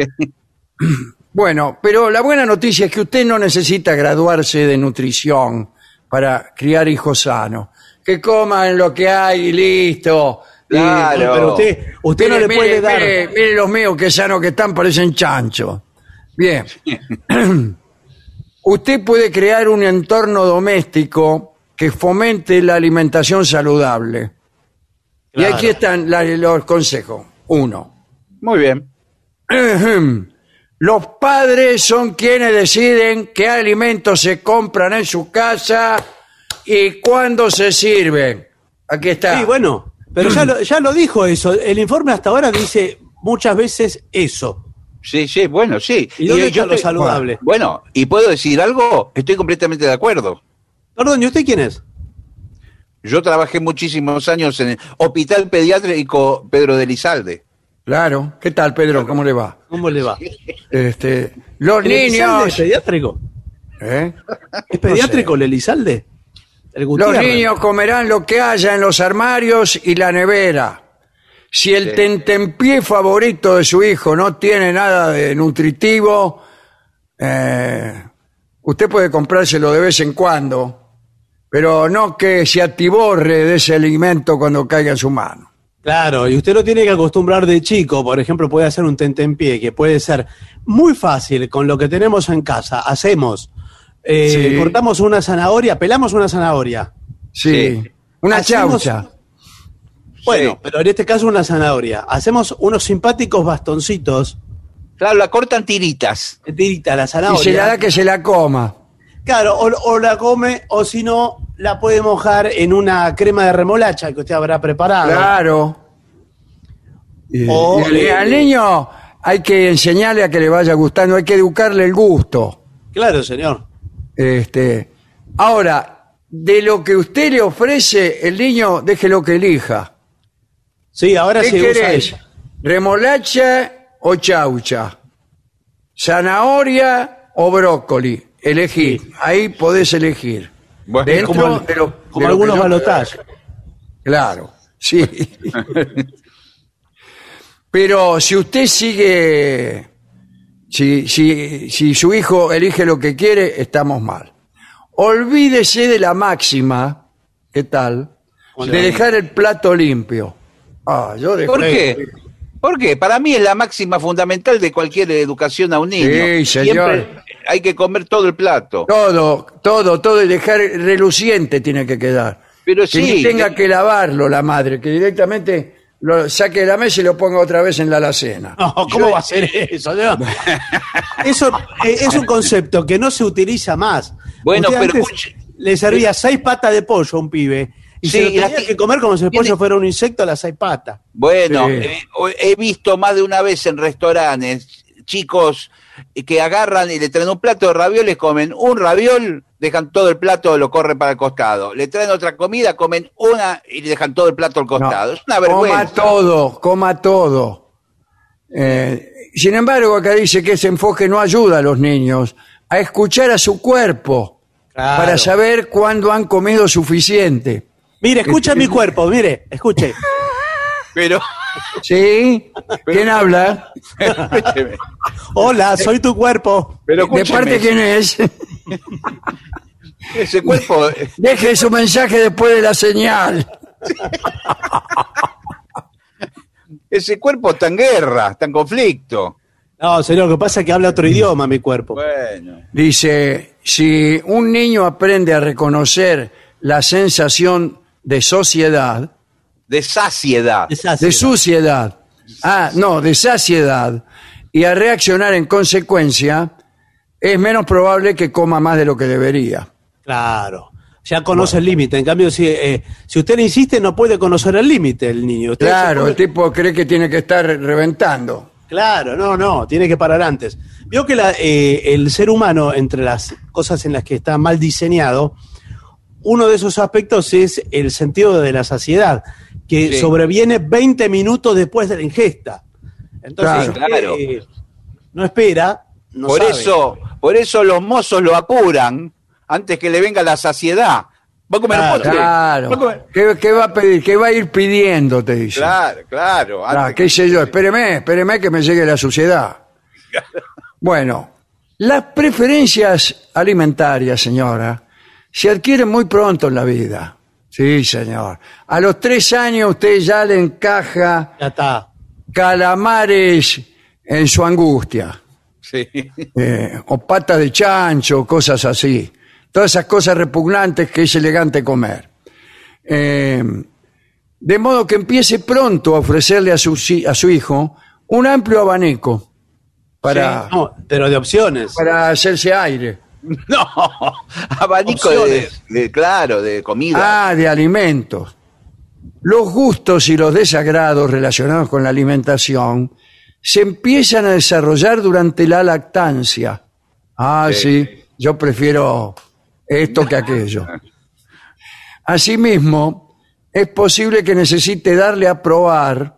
Bueno, pero la buena noticia es que usted no necesita graduarse de nutrición para criar hijos sanos. Que coman lo que hay y listo. Claro. Pero usted, usted no le mire, puede dar. mire, mire los míos que sanos que están, parecen chanchos. Bien. Usted puede crear un entorno doméstico que fomente la alimentación saludable. Y Claro. aquí están la- los consejos. Uno. Muy bien. Ejem. Los padres son quienes deciden qué alimentos se compran en su casa y cuándo se sirven. Aquí está. Sí, bueno, pero ya lo, ya lo dijo eso. El informe hasta ahora dice muchas veces eso. Sí, sí, bueno, sí. ¿Y dónde está lo estoy- saludable? Bueno, ¿y puedo decir algo? Estoy completamente de acuerdo. Perdón, ¿y usted quién es? Yo trabajé muchísimos años en el Hospital Pediátrico Pedro de Lizalde. Claro. ¿Qué tal, Pedro? ¿Cómo le va? ¿Cómo le va? Este, los ¿El Elizalde niños. es pediátrico? ¿eh? ¿Es pediátrico el Elizalde? El Los niños comerán lo que haya en los armarios y la nevera. Si el Sí. tentempié favorito de su hijo no tiene nada de nutritivo, eh, usted puede comprárselo de vez en cuando, pero no que se atiborre de ese alimento cuando caiga en su mano. Claro, y usted lo tiene que acostumbrar de chico. Por ejemplo, puede hacer un tentempié, que puede ser muy fácil con lo que tenemos en casa. Hacemos, eh, Sí. cortamos una zanahoria, pelamos una zanahoria. Sí, Sí. una Hacemos- chaucha. Bueno, Sí. pero en este caso una zanahoria. Hacemos unos simpáticos bastoncitos, Claro, la cortan tiritas. tirita la Y zanahoria. se la da que se la coma. Claro, o, o la come, o si no, la puede mojar en una crema de remolacha que usted habrá preparado. Claro. Y, O- y al- al niño hay que enseñarle a que le vaya gustando, hay que educarle el gusto. Claro, señor. Este, ahora, de lo que usted le ofrece, el niño déjelo que elija. Sí, ahora ¿Qué se usa ella. ¿Remolacha o chaucha? ¿Zanahoria o brócoli? Elegí. Ahí podés elegir. Bueno, Dentro como el- de lo- como de algunos balotajes. Claro, sí. Pero si usted sigue, si, si, si su hijo elige lo que quiere, estamos mal. Olvídese de la máxima, ¿qué tal? De dejar el plato limpio. Ah, yo ¿Por qué? ¿Por qué? Para mí es la máxima fundamental de cualquier educación a un niño. Sí, señor. Siempre hay que comer todo el plato. Todo, todo, todo, y dejar reluciente tiene que quedar. Pero que sí, tenga que- que lavarlo la madre, que directamente lo saque de la mesa y lo ponga otra vez en la alacena. No, ¿cómo va a ser eso? no? Eso eh, es un concepto que no se utiliza más. Bueno, Usted pero antes le servía seis patas de pollo a un pibe y Sí, se lo la que comer como si el tiene- pollo fuera un insecto a las seis patas. Bueno, Sí. eh, he visto más de una vez en restaurantes chicos que agarran y le traen un plato de ravioles, comen un raviol, dejan todo el plato, lo corren para el costado. Le traen otra comida, comen una y le dejan todo el plato al costado. No. Es una Coma vergüenza. todo, coma todo. Eh, sin embargo, acá dice que ese enfoque no ayuda a los niños a escuchar a su cuerpo Claro. para saber cuándo han comido suficiente. Mire, escucha mi cuerpo, mire, escuche. Pero, ¿Sí? ¿Quién habla? Hola, soy tu cuerpo. pero ¿De parte quién es? Ese cuerpo, Deje su mensaje después de la señal. ese cuerpo está en guerra, está en conflicto. No, señor, lo que pasa es que habla otro idioma mi cuerpo. Bueno. Dice, si un niño aprende a reconocer la sensación de sociedad, De saciedad. Es así. de suciedad, ah, no, de saciedad, y a reaccionar en consecuencia, es menos probable que coma más de lo que debería. Claro. Ya conoce el límite. En cambio, si, eh, si usted insiste, no puede conocer el límite el niño. Usted Claro, el tipo cree que tiene que estar reventando. Claro, no, no, tiene que parar antes. Vio que la, eh, el ser humano, entre las cosas en las que está mal diseñado, uno de esos aspectos es el sentido de la saciedad, que Sí. sobreviene 20 minutos después de la ingesta. Entonces, Claro. Claro. eh, no espera, no por sabe. eso, por eso los mozos lo apuran antes que le venga la saciedad. ¿Va a comer Claro, postre? Claro. ¿Va a comer? ¿Qué, qué va a pedir? ¿Qué va a ir pidiendo? Te dice. Claro, claro. Ah, antes qué sé yo, espéreme, espéreme que me llegue la suciedad. Bueno, las preferencias alimentarias, señora, se adquieren muy pronto en la vida. Sí, señor. A los tres años usted ya le encaja Ya está. calamares en su angustia. Sí. eh, o pata de chancho, cosas así. Todas esas cosas repugnantes que es elegante comer. Eh, de modo que empiece pronto a ofrecerle a su, si- a su hijo un amplio abanico para, No, pero de opciones. para hacerse aire. No, abanico de, claro, de comida. Ah, de alimentos. Los gustos y los desagrados relacionados con la alimentación se empiezan a desarrollar durante la lactancia. Ah, sí, Sí. yo prefiero esto que aquello. Asimismo, es posible que necesite darle a probar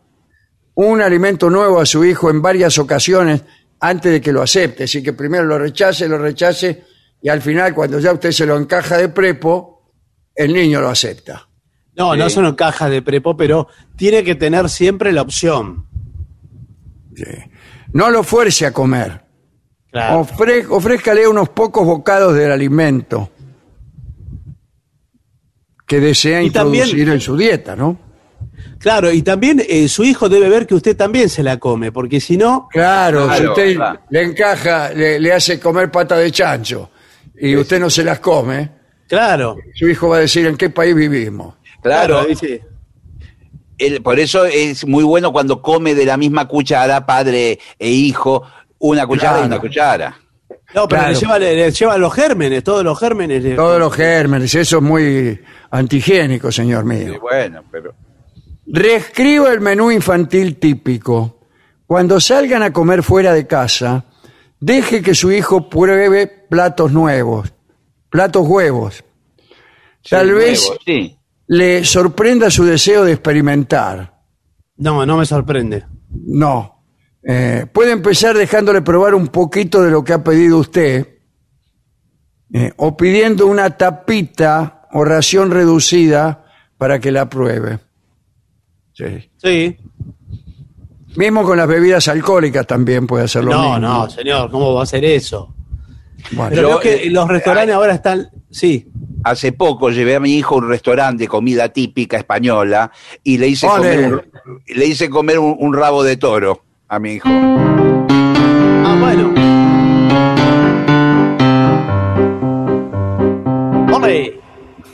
un alimento nuevo a su hijo en varias ocasiones antes de que lo acepte. Así que primero lo rechace, lo rechace y al final, cuando ya usted se lo encaja de prepo, el niño lo acepta. No, no son cajas de prepo, pero tiene que tener siempre la opción. Sí. No lo fuerce a comer. Claro. Ofre- ofrézcale unos pocos bocados del alimento que desea Y también- introducir en su dieta, ¿no? Claro, y también eh, su hijo debe ver que usted también se la come, porque si no, Claro, si Claro, usted claro. le encaja, le, le hace comer pata de chancho y usted no se las come, claro. su hijo va a decir en qué país vivimos. claro, dice. el- por eso es muy bueno cuando come de la misma cuchara padre e hijo, una cuchara y una cuchara. No, pero Claro. le, lleva, le, le lleva los gérmenes, todos los gérmenes. le- Todos los gérmenes, eso es muy antihigiénico, señor mío. Sí, bueno, pero Reescriba el menú infantil típico. Cuando salgan a comer fuera de casa, deje que su hijo pruebe platos nuevos, platos huevos. Tal sí, vez sí. le sorprenda su deseo de experimentar. No, no me sorprende. No. Eh, puede empezar dejándole probar un poquito de lo que ha pedido usted, eh, o pidiendo una tapita o ración reducida para que la pruebe. Sí. Sí. Mismo con las bebidas alcohólicas también puede hacer lo No, mismo. no, señor, ¿cómo va a hacer eso? Bueno, Pero Yo, que eh, los restaurantes ahora están. Sí. Hace poco llevé a mi hijo a un restaurante de comida típica española y le hice Ole. comer, un, le hice comer un, un rabo de toro a mi hijo. Ah, bueno. Ole.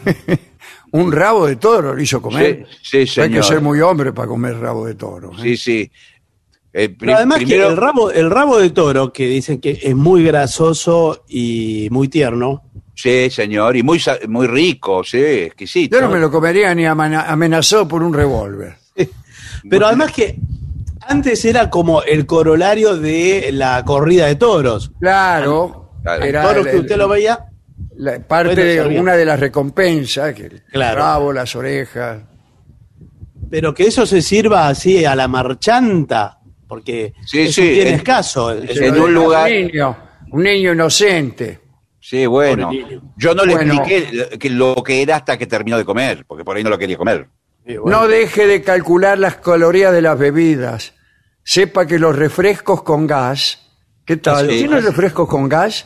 un rabo de toro lo hizo comer. Sí, sí, Hay que señor. ser muy hombre para comer rabo de toro. ¿eh? Sí, sí. Eh, Pero además primero- que el rabo, el rabo de toro, que dicen que es muy grasoso y muy tierno, Sí, señor, y muy, muy rico, sí, exquisito. Yo no me lo comería ni amenazado por un revólver. pero además que antes era como el corolario de la corrida de toros. Claro, Claro. el- que usted lo veía, la parte de una de las recompensas, que el Claro. rabo, las orejas. pero que eso se sirva así a la marchanta, porque Sí, es sí, un bien en- escaso. en Se lo un lugar- niño, un niño inocente. Sí, bueno. Yo no le Bueno. expliqué que lo que era hasta que terminó de comer, porque por ahí no lo quería comer. Bueno, No deje de calcular las calorías de las bebidas. Sepa que los refrescos con gas. ¿Qué tal? Sí. ¿Tiene refrescos con gas?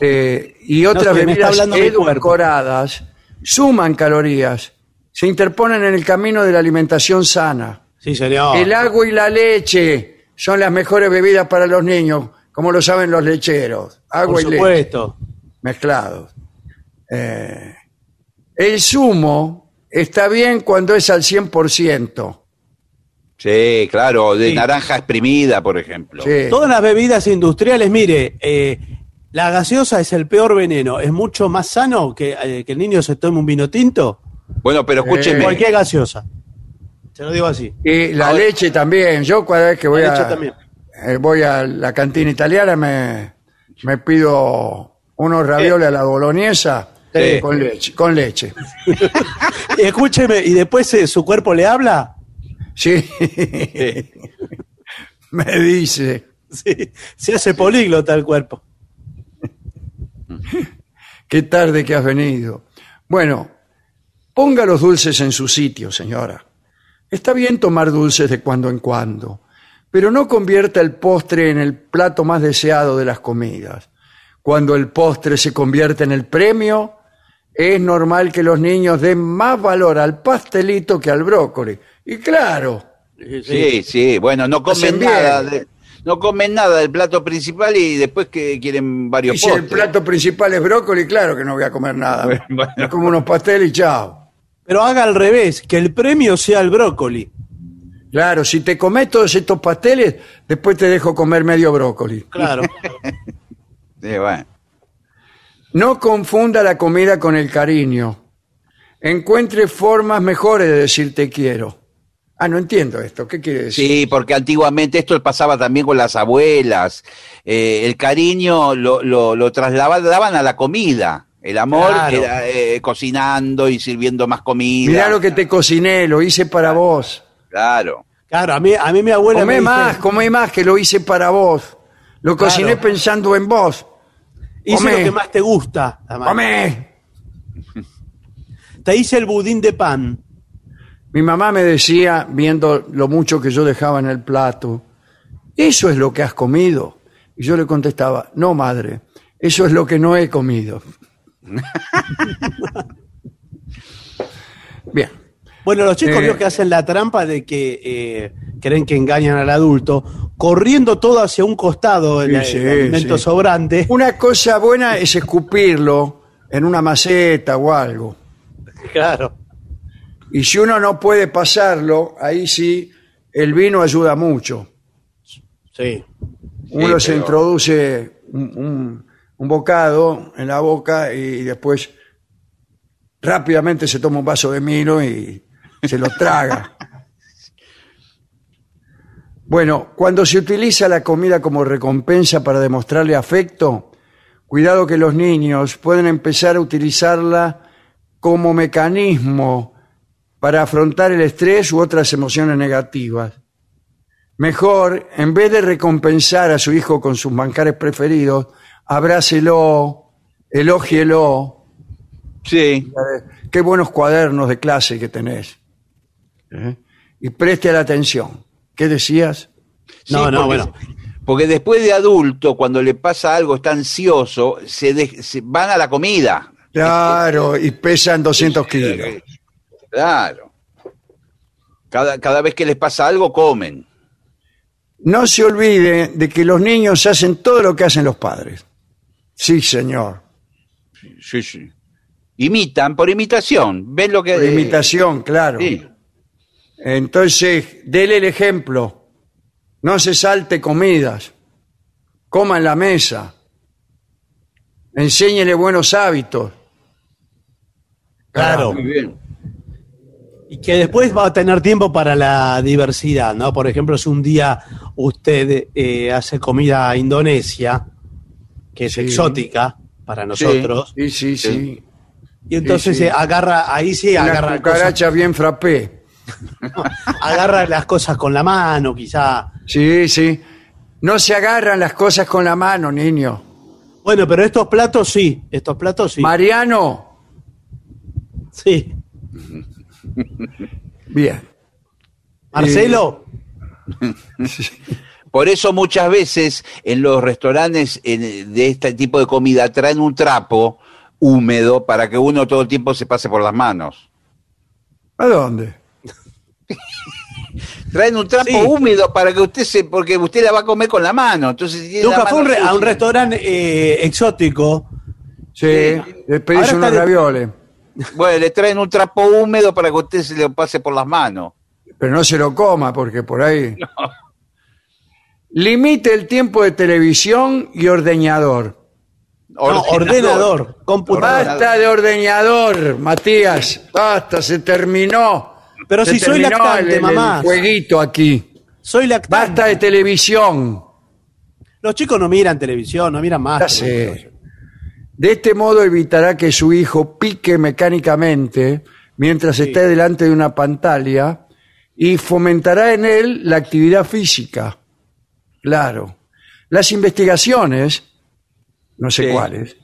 eh, y otras está bebidas edulcoradas suman calorías, se interponen en el camino de la alimentación sana. Sí, señor. El agua y la leche son las mejores bebidas para los niños, como lo saben los lecheros. Agua Por y leche supuesto. mezclados. Eh, el zumo está bien cuando es al 100%. Sí, claro, de Sí. naranja exprimida, por ejemplo. Sí. Todas las bebidas industriales, mire, eh, la gaseosa es el peor veneno. Es mucho más sano que, eh, que el niño se tome un vino tinto. Bueno, pero escúcheme. Cualquier gaseosa. Se lo digo así. Y la Ahora- leche también. Yo cada vez que voy, La leche a, también. eh, voy a la cantina italiana me, me pido unos ravioles a la boloñesa Sí. con leche. Con leche. Escúcheme, y después eh, su cuerpo le habla. Sí. me dice. Sí, se hace políglota el cuerpo. Qué tarde que has venido. Bueno, ponga los dulces en su sitio, señora. Está bien tomar dulces de cuando en cuando, pero no convierta el postre en el plato más deseado de las comidas. Cuando el postre se convierte en el premio, es normal que los niños den más valor al pastelito que al brócoli. Y claro, Sí, sí, bueno, no comen nada. de- no comen nada del plato principal y después que quieren varios y si el postres. plato principal es brócoli, claro que no voy a comer nada. Bueno, como unos pasteles y chao. Pero haga al revés, que el premio sea el brócoli. Claro, si te comes todos estos pasteles, después te dejo comer medio brócoli. Claro. Sí, bueno. No confunda la comida con el cariño. Encuentre formas mejores de decir te quiero. Ah, no entiendo esto. ¿Qué quiere decir? Sí, porque antiguamente esto pasaba también con las abuelas. Eh, el cariño lo, lo, lo trasladaban a la comida. El amor Claro. era eh, cocinando y sirviendo más comida. Mirá lo que te cociné, lo hice para vos. Claro. Claro, a mí, a mí mi abuela Comé me dice, más, comé más, que lo hice para vos. Lo cociné pensando en vos. hice comé. lo que más te gusta. además. Comé. Te hice el budín de pan. Mi mamá me decía, viendo lo mucho que yo dejaba en el plato, ¿eso es lo que has comido? Y yo le contestaba, no, madre, eso es lo que no he comido. Bien. Bueno, los chicos Eh. vio que hacen la trampa de que eh, creen que engañan al adulto, corriendo todo hacia un costado el, Sí, el alimento sí. sobrante. Una cosa buena es escupirlo en una maceta o algo. Claro. Y si uno no puede pasarlo, ahí sí, el vino ayuda mucho. Sí. Uno se pero- introduce un, un- un bocado en la boca y después rápidamente se toma un vaso de vino y se lo traga. Bueno, cuando se utiliza la comida como recompensa para demostrarle afecto, cuidado que los niños pueden empezar a utilizarla como mecanismo para afrontar el estrés u otras emociones negativas. Mejor, en vez de recompensar a su hijo con sus manjares preferidos, abrácelo, elógielo. Sí. Qué buenos cuadernos de clase que tenés. ¿Eh? Y preste la atención. ¿Qué decías? No, Sí, no, porque- bueno. Porque después de adulto, cuando le pasa algo, está ansioso, se, de- se van a la comida. Claro, y pesan 200 kilos. Claro. Cada, cada vez que les pasa algo, comen. No se olvide de que los niños hacen todo lo que hacen los padres. Sí, señor. Sí, sí. Imitan por imitación. Ven lo que. Por imitación, claro. Sí. Entonces, dele el ejemplo. No se salte comidas. Coma en la mesa. Enséñele buenos hábitos. Claro. Muy bien. Y que después va a tener tiempo para la diversidad, ¿no? Por ejemplo, si un día usted eh, hace comida indonesia, que es Sí. exótica para nosotros, Sí, sí, sí. y entonces sí. eh, agarra, ahí sí, Una agarra, cosas, cucaracha bien frappé. agarra las cosas con la mano, quizá. Sí, sí. No se agarran las cosas con la mano, niño. Bueno, pero estos platos sí, estos platos sí. Mariano, sí. bien. Marcelo, Por eso muchas veces en los restaurantes en- de este tipo de comida traen un trapo húmedo para que uno todo el tiempo se pase por las manos. ¿A dónde? Traen un trapo Sí. húmedo para que usted se, porque usted la va a comer con la mano. Entonces si tiene la Nunca fue a un, mano re- a un sucia. restaurante eh, exótico. Sí, le pedís unos ravioles, Bueno, le traen un trapo húmedo para que usted se lo pase por las manos. pero no se lo coma porque por ahí... Limite el tiempo de televisión y ordeñador. No, ordenador, computador. Basta de ordeñador, Matías. Basta, se terminó. Pero Se si soy terminó lactante, el- el mamá. jueguito aquí. Soy lactante. Basta de televisión. Los chicos no miran televisión, no miran más. Ya televisión. sé. De este modo evitará que su hijo pique mecánicamente mientras esté delante de una pantalla y fomentará en él la actividad física. Claro. Las investigaciones, no sé Sí. cuáles,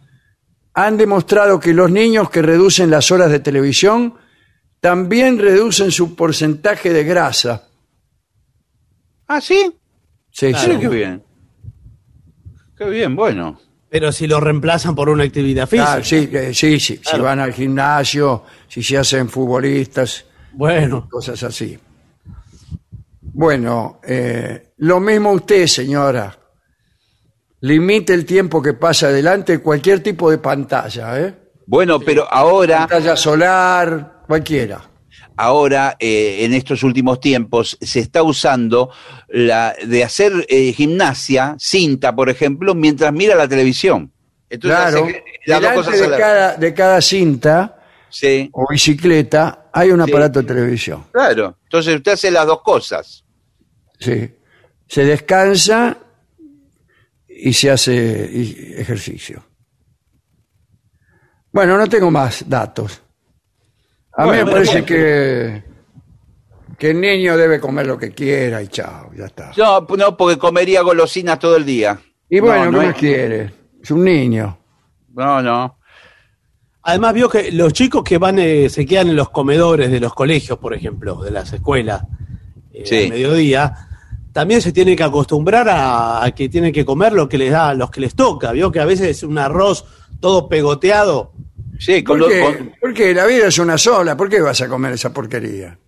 han demostrado que los niños que reducen las horas de televisión también reducen su porcentaje de grasa. Ah, sí. Sí, Claro, sí. qué bien. Qué bien, bueno. Pero si lo reemplazan por una actividad física. Ah, sí, eh, sí, sí. Si Claro. van al gimnasio, si se hacen futbolistas, Bueno, cosas así. Bueno, eh, lo mismo usted, señora. Limite el tiempo que pasa delante de cualquier tipo de pantalla, ¿eh? Bueno, pero ahora, Pantalla solar, cualquiera. ahora eh, en estos últimos tiempos se está usando la de hacer eh, gimnasia, cinta, por ejemplo, mientras mira la televisión. Entonces Claro, delante de cada, de cada cinta Sí, o bicicleta hay un Sí. aparato de televisión. claro. Entonces usted hace las dos cosas. Sí. Se descansa y se hace ejercicio. Bueno, no tengo más datos. A mí me parece bueno. que, que el niño debe comer lo que quiera y chao, ya está. No, no, porque comería golosinas todo el día. Y bueno, no, ¿qué no más es- quiere? Es un niño. No, no. además vio que los chicos que van, eh, se quedan en los comedores de los colegios, por ejemplo, de las escuelas, eh, Sí. al mediodía, también se tienen que acostumbrar a, a que tienen que comer lo que les da, los que les toca. Vio que a veces es un arroz todo pegoteado. Sí, con ¿Por lo- qué? con- Porque la vida es una sola. ¿Por qué vas a comer esa porquería?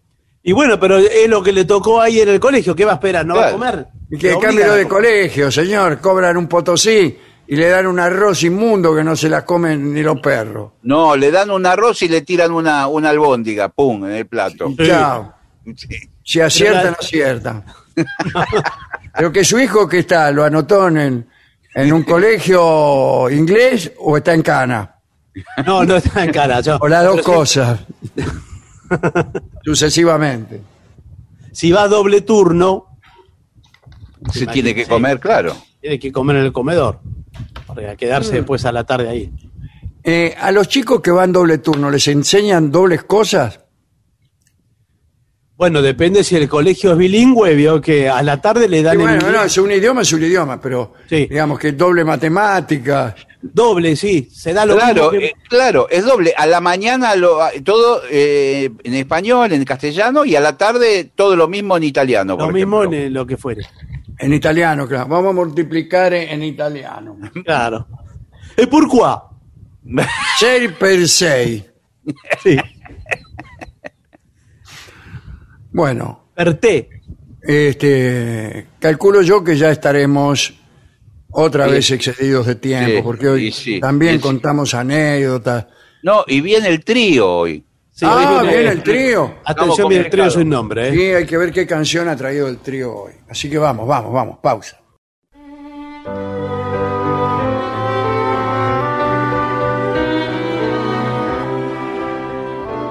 Y bueno, pero es lo que le tocó ahí en el colegio. ¿Qué va a esperar? ¿No va a comer? Y que obligan de colegio, señor. Cobran un potosí y le dan un arroz inmundo que no se la comen ni los perros. no, le dan un arroz y le tiran una, una albóndiga, pum, en el plato. Sí. Chao. Sí. Si aciertan, aciertan. Pero que su hijo que está, lo anotó en, en un colegio inglés o está en cana. No, no está en cara. yo- O las dos si- cosas. Sucesivamente. Si va a doble turno, Se tiene que comer, claro. tiene que comer en el comedor. Para quedarse después a la tarde ahí. Eh, a los chicos que van doble turno, ¿les enseñan dobles cosas? Bueno, depende si el colegio es bilingüe, vio que a la tarde le Y dan en bueno, inglés. no, es un idioma, es un idioma, pero Sí. digamos que doble matemática. doble, sí, se da lo Claro, mismo que- eh, claro, es doble. A la mañana lo, todo eh, en español, en castellano, y a la tarde todo lo mismo en italiano. lo por mismo en ejemplo. lo que fuere. En italiano, claro. Vamos a multiplicar en, en italiano. Claro. ¿Y por qué? 6 per 6. Sí. Bueno, Per te. este, calculo yo que ya estaremos otra Sí. vez excedidos de tiempo, Sí, porque hoy sí, también contamos anécdotas. No, y viene el trío hoy. Sí, ah, viene- viene el trío. Atención, viene el trío sin nombre. ¿eh? Sí, hay que ver qué canción ha traído el trío hoy. Así que vamos, vamos, vamos, pausa.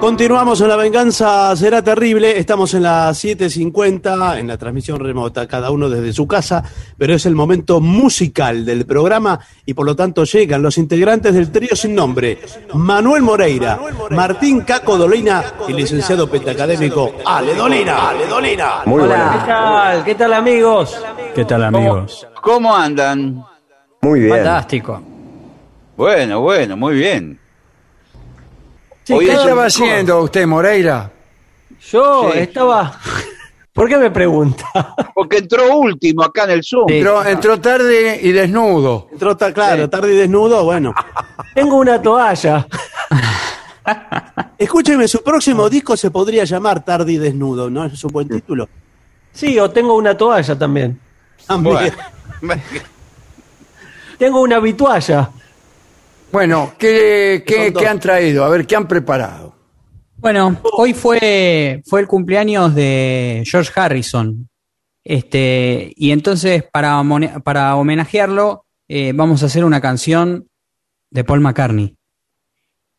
Continuamos en La Venganza Será Terrible. Estamos en las 7.50 en la transmisión remota, cada uno desde su casa, pero es el momento musical del programa y por lo tanto llegan los integrantes del trío sin nombre: Manuel Moreira, Martín Caco Dolina y licenciado pentacadémico Ale Dolina. Ale Dolina. Hola, ¿qué tal? ¿Qué tal amigos? ¿Qué tal amigos? ¿Cómo andan? Muy bien. Fantástico. Bueno, bueno, muy bien. Sí, Hoy ¿Qué estaba haciendo usted, Moreira? Yo Sí. estaba ¿Por qué me pregunta? Porque entró último acá en el Zoom. Entró, entró tarde y desnudo. Entró, ta- claro, tarde y desnudo, bueno. Tengo una toalla. Escúcheme, su próximo disco se podría llamar Tarde y Desnudo, ¿no? Es un buen título. Sí, o tengo una toalla también. También. Tengo una vitualla. Bueno, ¿qué, qué- han traído? A ver, ¿qué han preparado? Bueno, hoy fue, fue el cumpleaños de George Harrison. Este, y entonces, para, para homenajearlo, eh, vamos a hacer una canción de Paul McCartney.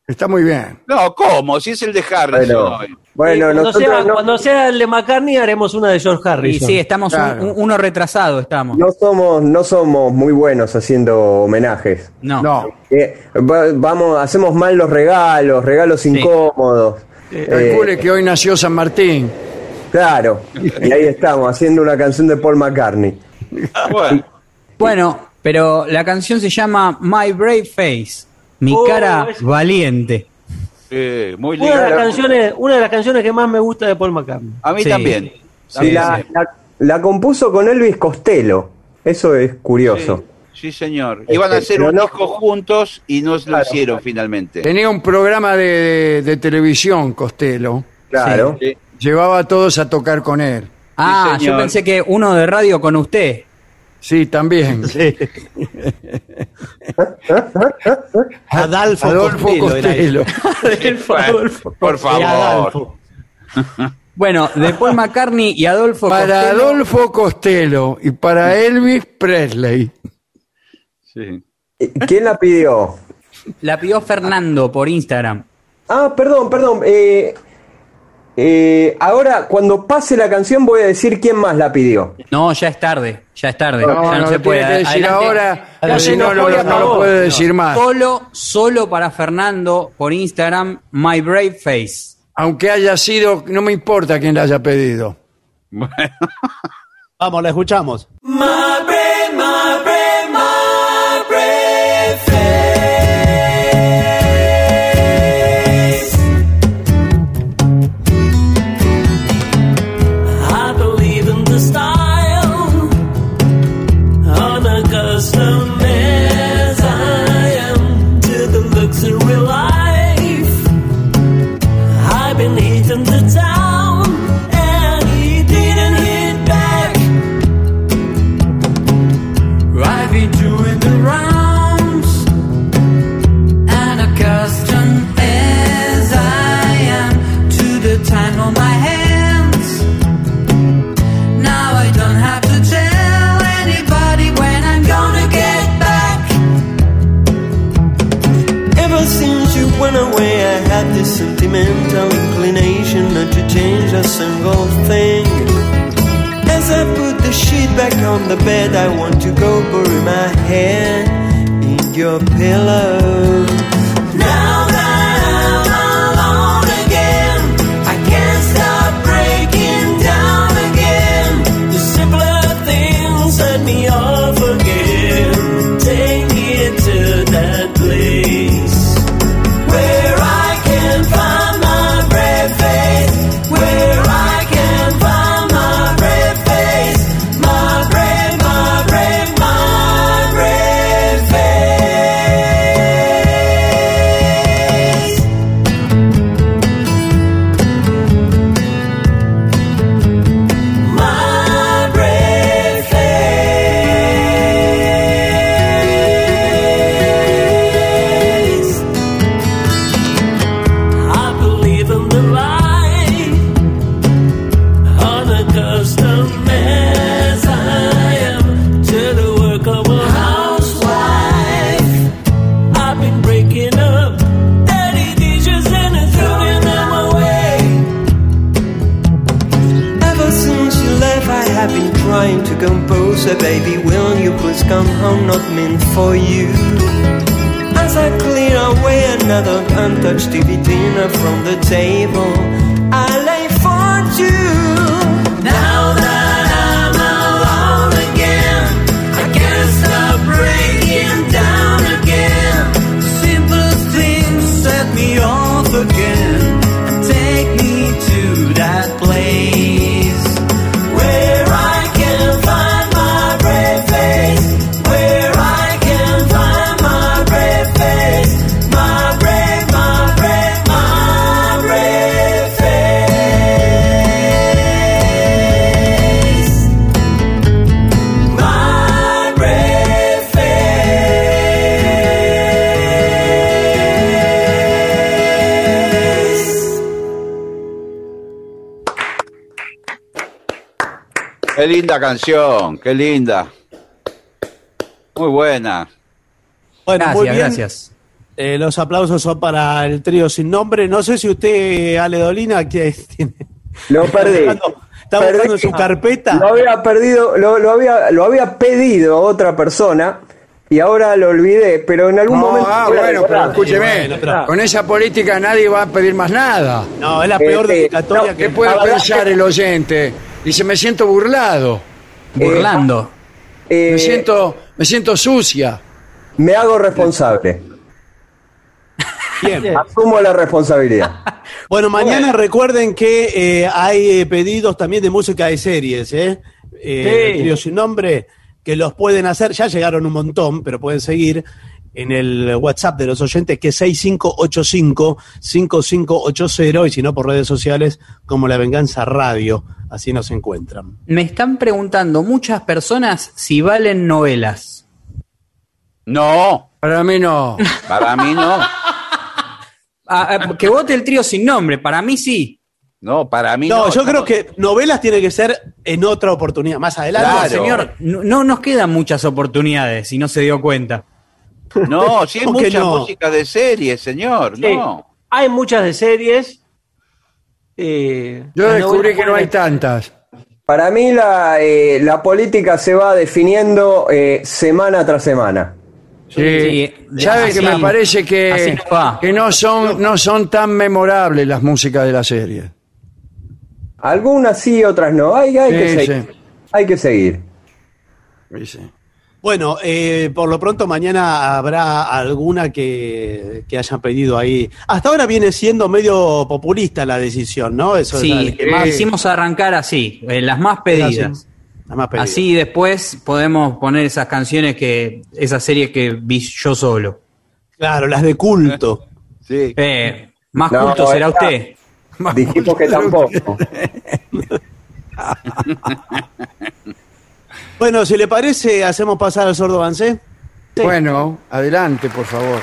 Está muy bien. No, ¿cómo? Si es el de Harrison. Bueno, bueno, cuando, nosotros sea, no, cuando sea el de McCartney haremos una de George Y Harrison. sí, estamos Claro. un- uno retrasado, estamos. no somos, no somos muy buenos haciendo homenajes. No. No, Eh, va- vamos, hacemos mal los regalos, regalos incómodos. Eh, calcule que hoy nació San Martín. claro, y ahí estamos, haciendo una canción de Paul McCartney. Bueno, Bueno, pero la canción se llama My Brave Face, mi Oh, cara es- valiente. eh, muy Una de, las lindo. canciones, una de las canciones que más me gusta de Paul McCartney. A mí Sí. también. Sí, la, sí. la- la compuso con Elvis Costello. Eso es curioso. Sí, señor. Iban a hacer Pero un no- disco juntos y no lo hicieron finalmente. Tenía un programa de, de- de televisión, Costello. Claro. Sí. Llevaba a todos a tocar con él. Ah, yo pensé que uno de radio con usted. Sí, también. Adolfo, Adolfo Costello Costello. Bueno, por favor. Adolfo. Bueno, de Paul McCartney y Adolfo Para Costello. Adolfo Costello y para Elvis Presley. Sí. ¿Quién la pidió? La pidió Fernando por Instagram. Ah, perdón, perdón. eh, eh, ahora, cuando pase la canción, voy a decir quién más la pidió. No, ya es tarde, ya es tarde. No, ya no, no, se puede. que decir Adelante. ahora, o Adelante, si no, no, lo puede decir más. Solo, solo para Fernando por Instagram, My Brave Face. Aunque haya sido, no me importa quién la haya pedido. Bueno. Vamos, la escuchamos. Single thing. As I put the sheet back on the bed, I want to go bury my head in your pillow. Linda canción, qué linda. Muy buena. Bueno, Gracias, muy bien. gracias. Eh, los aplausos son para el trío sin nombre. No sé si usted, Ale Dolina, que tiene. Lo perdí. Está buscando, está Perdí. buscando en su carpeta. Lo había perdido, lo, lo había, lo había pedido otra persona y ahora lo olvidé, pero en algún No, momento. ah, a bueno, pero escúcheme, Bueno, pero- con esa política nadie va a pedir más nada. No, es la peor Eh, dedicatoria no, ¿Qué que. puede La verdad pensar que- el oyente? Dice, me siento burlado, Burlando. Eh, me siento, me siento sucia. me hago responsable. Bien. Asumo la responsabilidad. Bueno, mañana recuerden que eh, hay eh, pedidos también de música de series, ¿eh? Eh, Sí. sin nombre, que los pueden hacer. Ya llegaron un montón, pero pueden seguir en el WhatsApp de los oyentes, que es 6585-5580, y si no, por redes sociales como La Venganza Radio. Así nos encuentran. Me están preguntando muchas personas si valen novelas. No, Para mí no. para mí no. Ah, ah, que vote el trío sin nombre, para mí sí. No, para mí no. No, yo creo que novelas tiene que ser en otra oportunidad, más adelante. Claro. Señor, no, no nos quedan muchas oportunidades, si no se dio cuenta. No, sí hay ¿Cómo que mucha no? música de serie, señor. Sí, No. Hay muchas de series. eh, Yo descubrí que no hay tantas. Para mí la, eh, la política se va definiendo eh, semana tras semana. Sí. Sí, ¿Sabe así- que me parece que, no que no son, no son tan memorables las músicas de la serie? Algunas sí, otras no. Hay, hay que Sí, seguir. sí. Hay que seguir. Dice. Bueno, eh, por lo pronto mañana habrá alguna que, que hayan pedido ahí. Hasta ahora viene siendo medio populista la decisión, ¿no? Eso es Sí, el que más- quisimos arrancar así, eh, las más pedidas. las más pedidas. Así después podemos poner esas canciones que, esa serie que vi yo solo. Claro, las de culto. Sí. Eh, más No, culto será esta- usted. Dijimos que tampoco. Bueno, si le parece, hacemos pasar al sordo avancé. Bueno, adelante, por favor.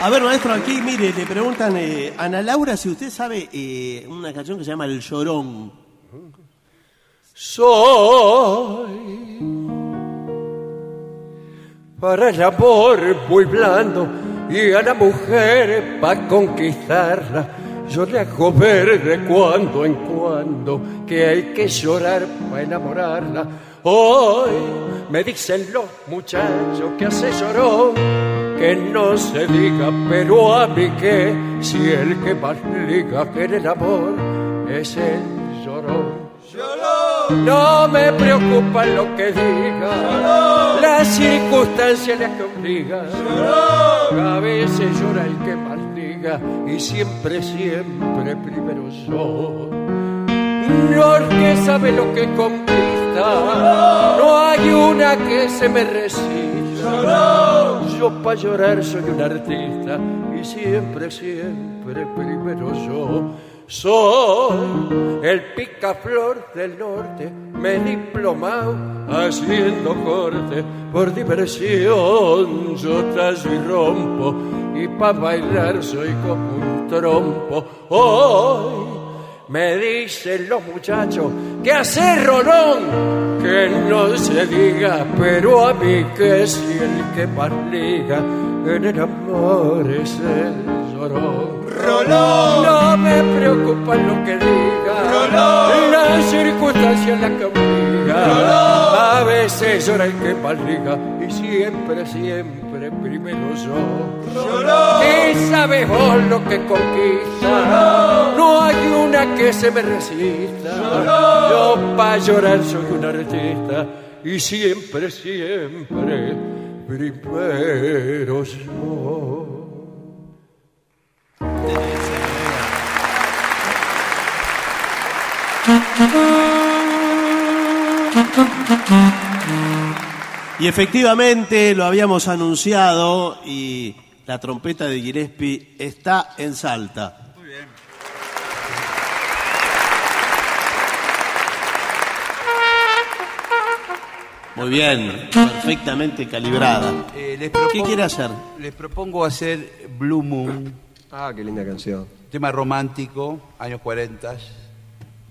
A ver, maestro, aquí, mire, le preguntan eh, Ana Laura si usted sabe eh, una canción que se llama El Llorón. Soy para el amor muy blando y a la mujer para conquistarla. Yo le hago ver de cuando en cuando que hay que llorar para enamorarla. Hoy me dicen los muchachos que hace llorón, que no se diga, pero a mí que si el que más liga que el amor es el llorón. No me preocupa lo que diga, las circunstancias las que obligan. A veces llora el que más diga y siempre, siempre primero soy. No el que sabe lo que no hay una que se me resista. Yo para llorar soy un artista y siempre, siempre primero yo. Soy el picaflor del norte, me he diplomado haciendo corte por diversión. Yo tallo y rompo y para bailar soy como un trompo. Hoy me dicen los muchachos que hace rolón, que no se diga, pero a mí que si el que más liga en el amor es el llorón. Rolón. No me preocupa lo que diga, Rolón. las circunstancias la que obliga. A veces llora el que más liga y siempre, siempre primero yo. ¿Qué sabes vos lo que conquista? No hay una que se me resista. Yo para llorar soy un artista y siempre, siempre primero yo. Y efectivamente lo habíamos anunciado y la trompeta de Gillespie está en Salta. Muy bien, perfectamente calibrada. Eh, les ¿Qué propongo- quiere hacer? Les propongo hacer Blue Moon. Ah, qué linda canción. Tema romántico, años 40.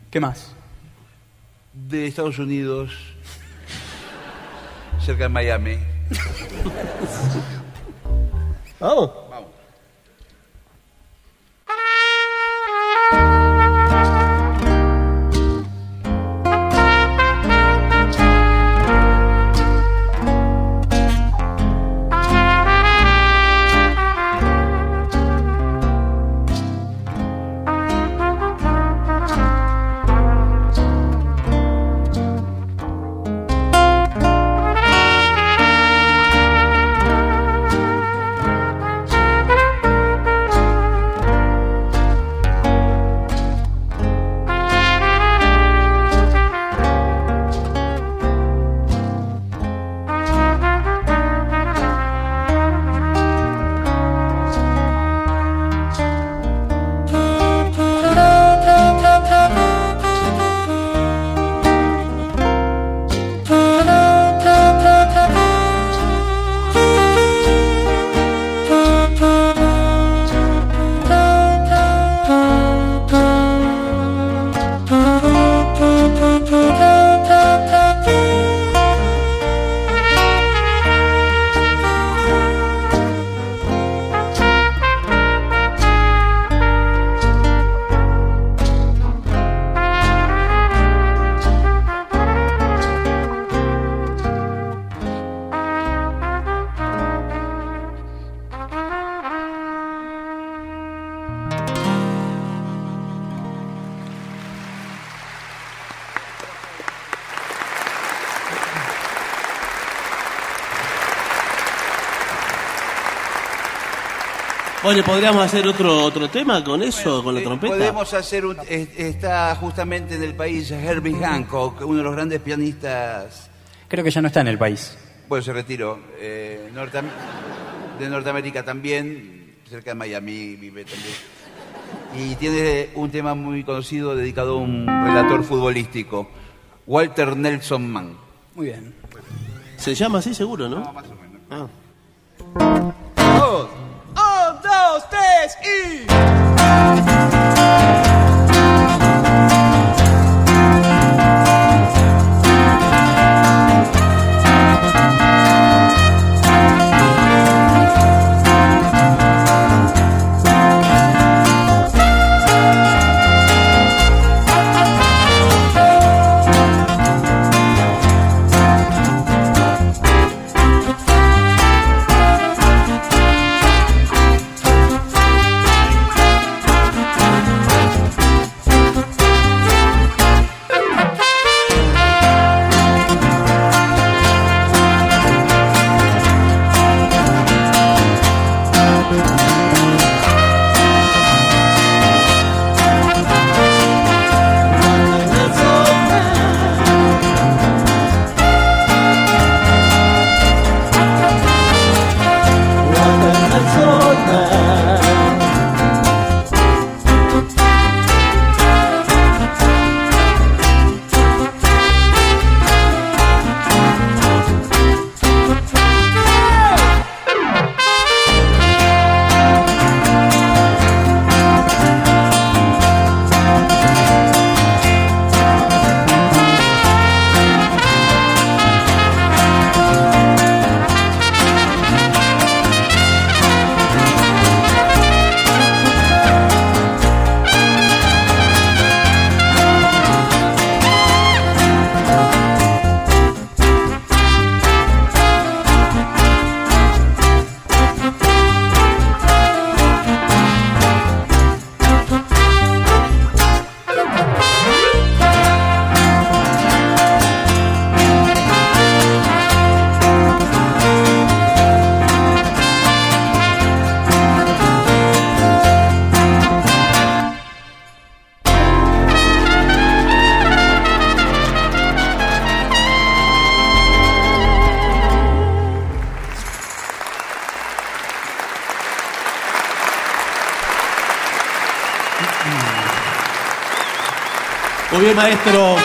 ¿Qué más? de Estados Unidos, cerca de Miami. Vamos. Oye, ¿podríamos hacer otro otro tema con eso, con la Eh, trompeta? Podemos hacer un, es- está justamente en el país Herbie Hancock, uno de los grandes pianistas. Creo que ya no está en el país. Bueno, se retiró. eh, Norteam- de Norteamérica también, cerca de Miami vive también. Y tiene un tema muy conocido dedicado a un relator futbolístico, Walter Nelson Mann. Muy bien. Se llama así seguro, ¿no? más o menos. Ah. Maestro.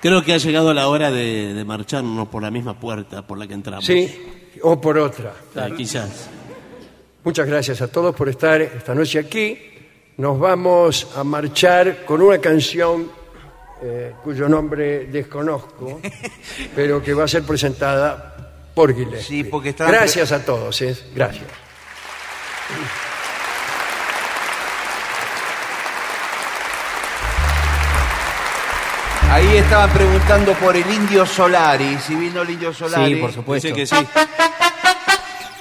Creo que ha llegado la hora de, de marcharnos por la misma puerta por la que entramos. Sí, o por otra. Ah, quizás. Muchas gracias a todos por estar esta noche aquí nos vamos a marchar con una canción eh, cuyo nombre desconozco, pero que va a ser presentada por Gillespie. Sí, porque está- Gracias a todos, ¿eh? gracias. Ahí estaban preguntando por el Indio Solari, si vino el Indio Solari. Sí, por supuesto. Dice que sí.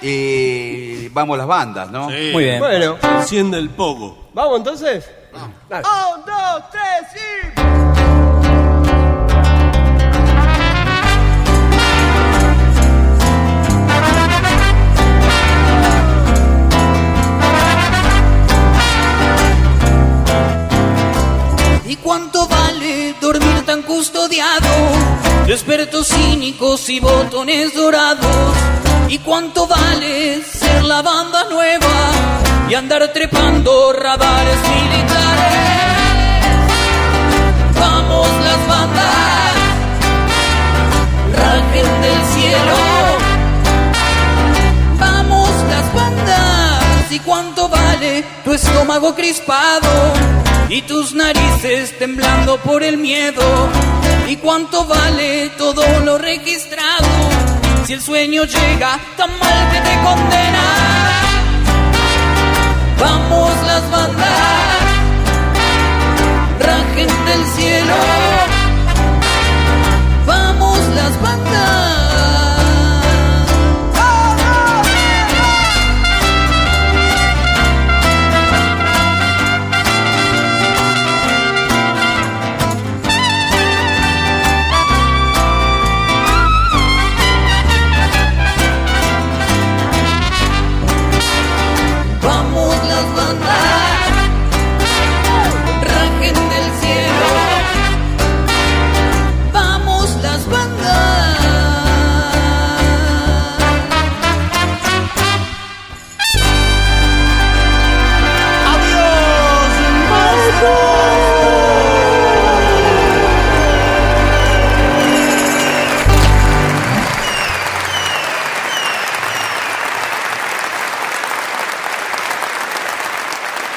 Eh, vamos las bandas, ¿no? Sí. Muy bien. Bueno, enciende el pogo. ¿Vamos entonces? Dale. Un, dos, tres, y... ¿Y cuánto vale dormir tan custodiado? Expertos cínicos y botones dorados. ¿Y cuánto vale ser la banda nueva y andar trepando radares militares? Vamos las bandas, rajen del cielo. Vamos las bandas, ¿y cuánto vale tu estómago crispado? Y tus narices temblando por el miedo. ¿Y cuánto vale todo lo registrado? Si el sueño llega tan mal que te condena. Vamos las bandas, rajen del cielo. Vamos las bandas.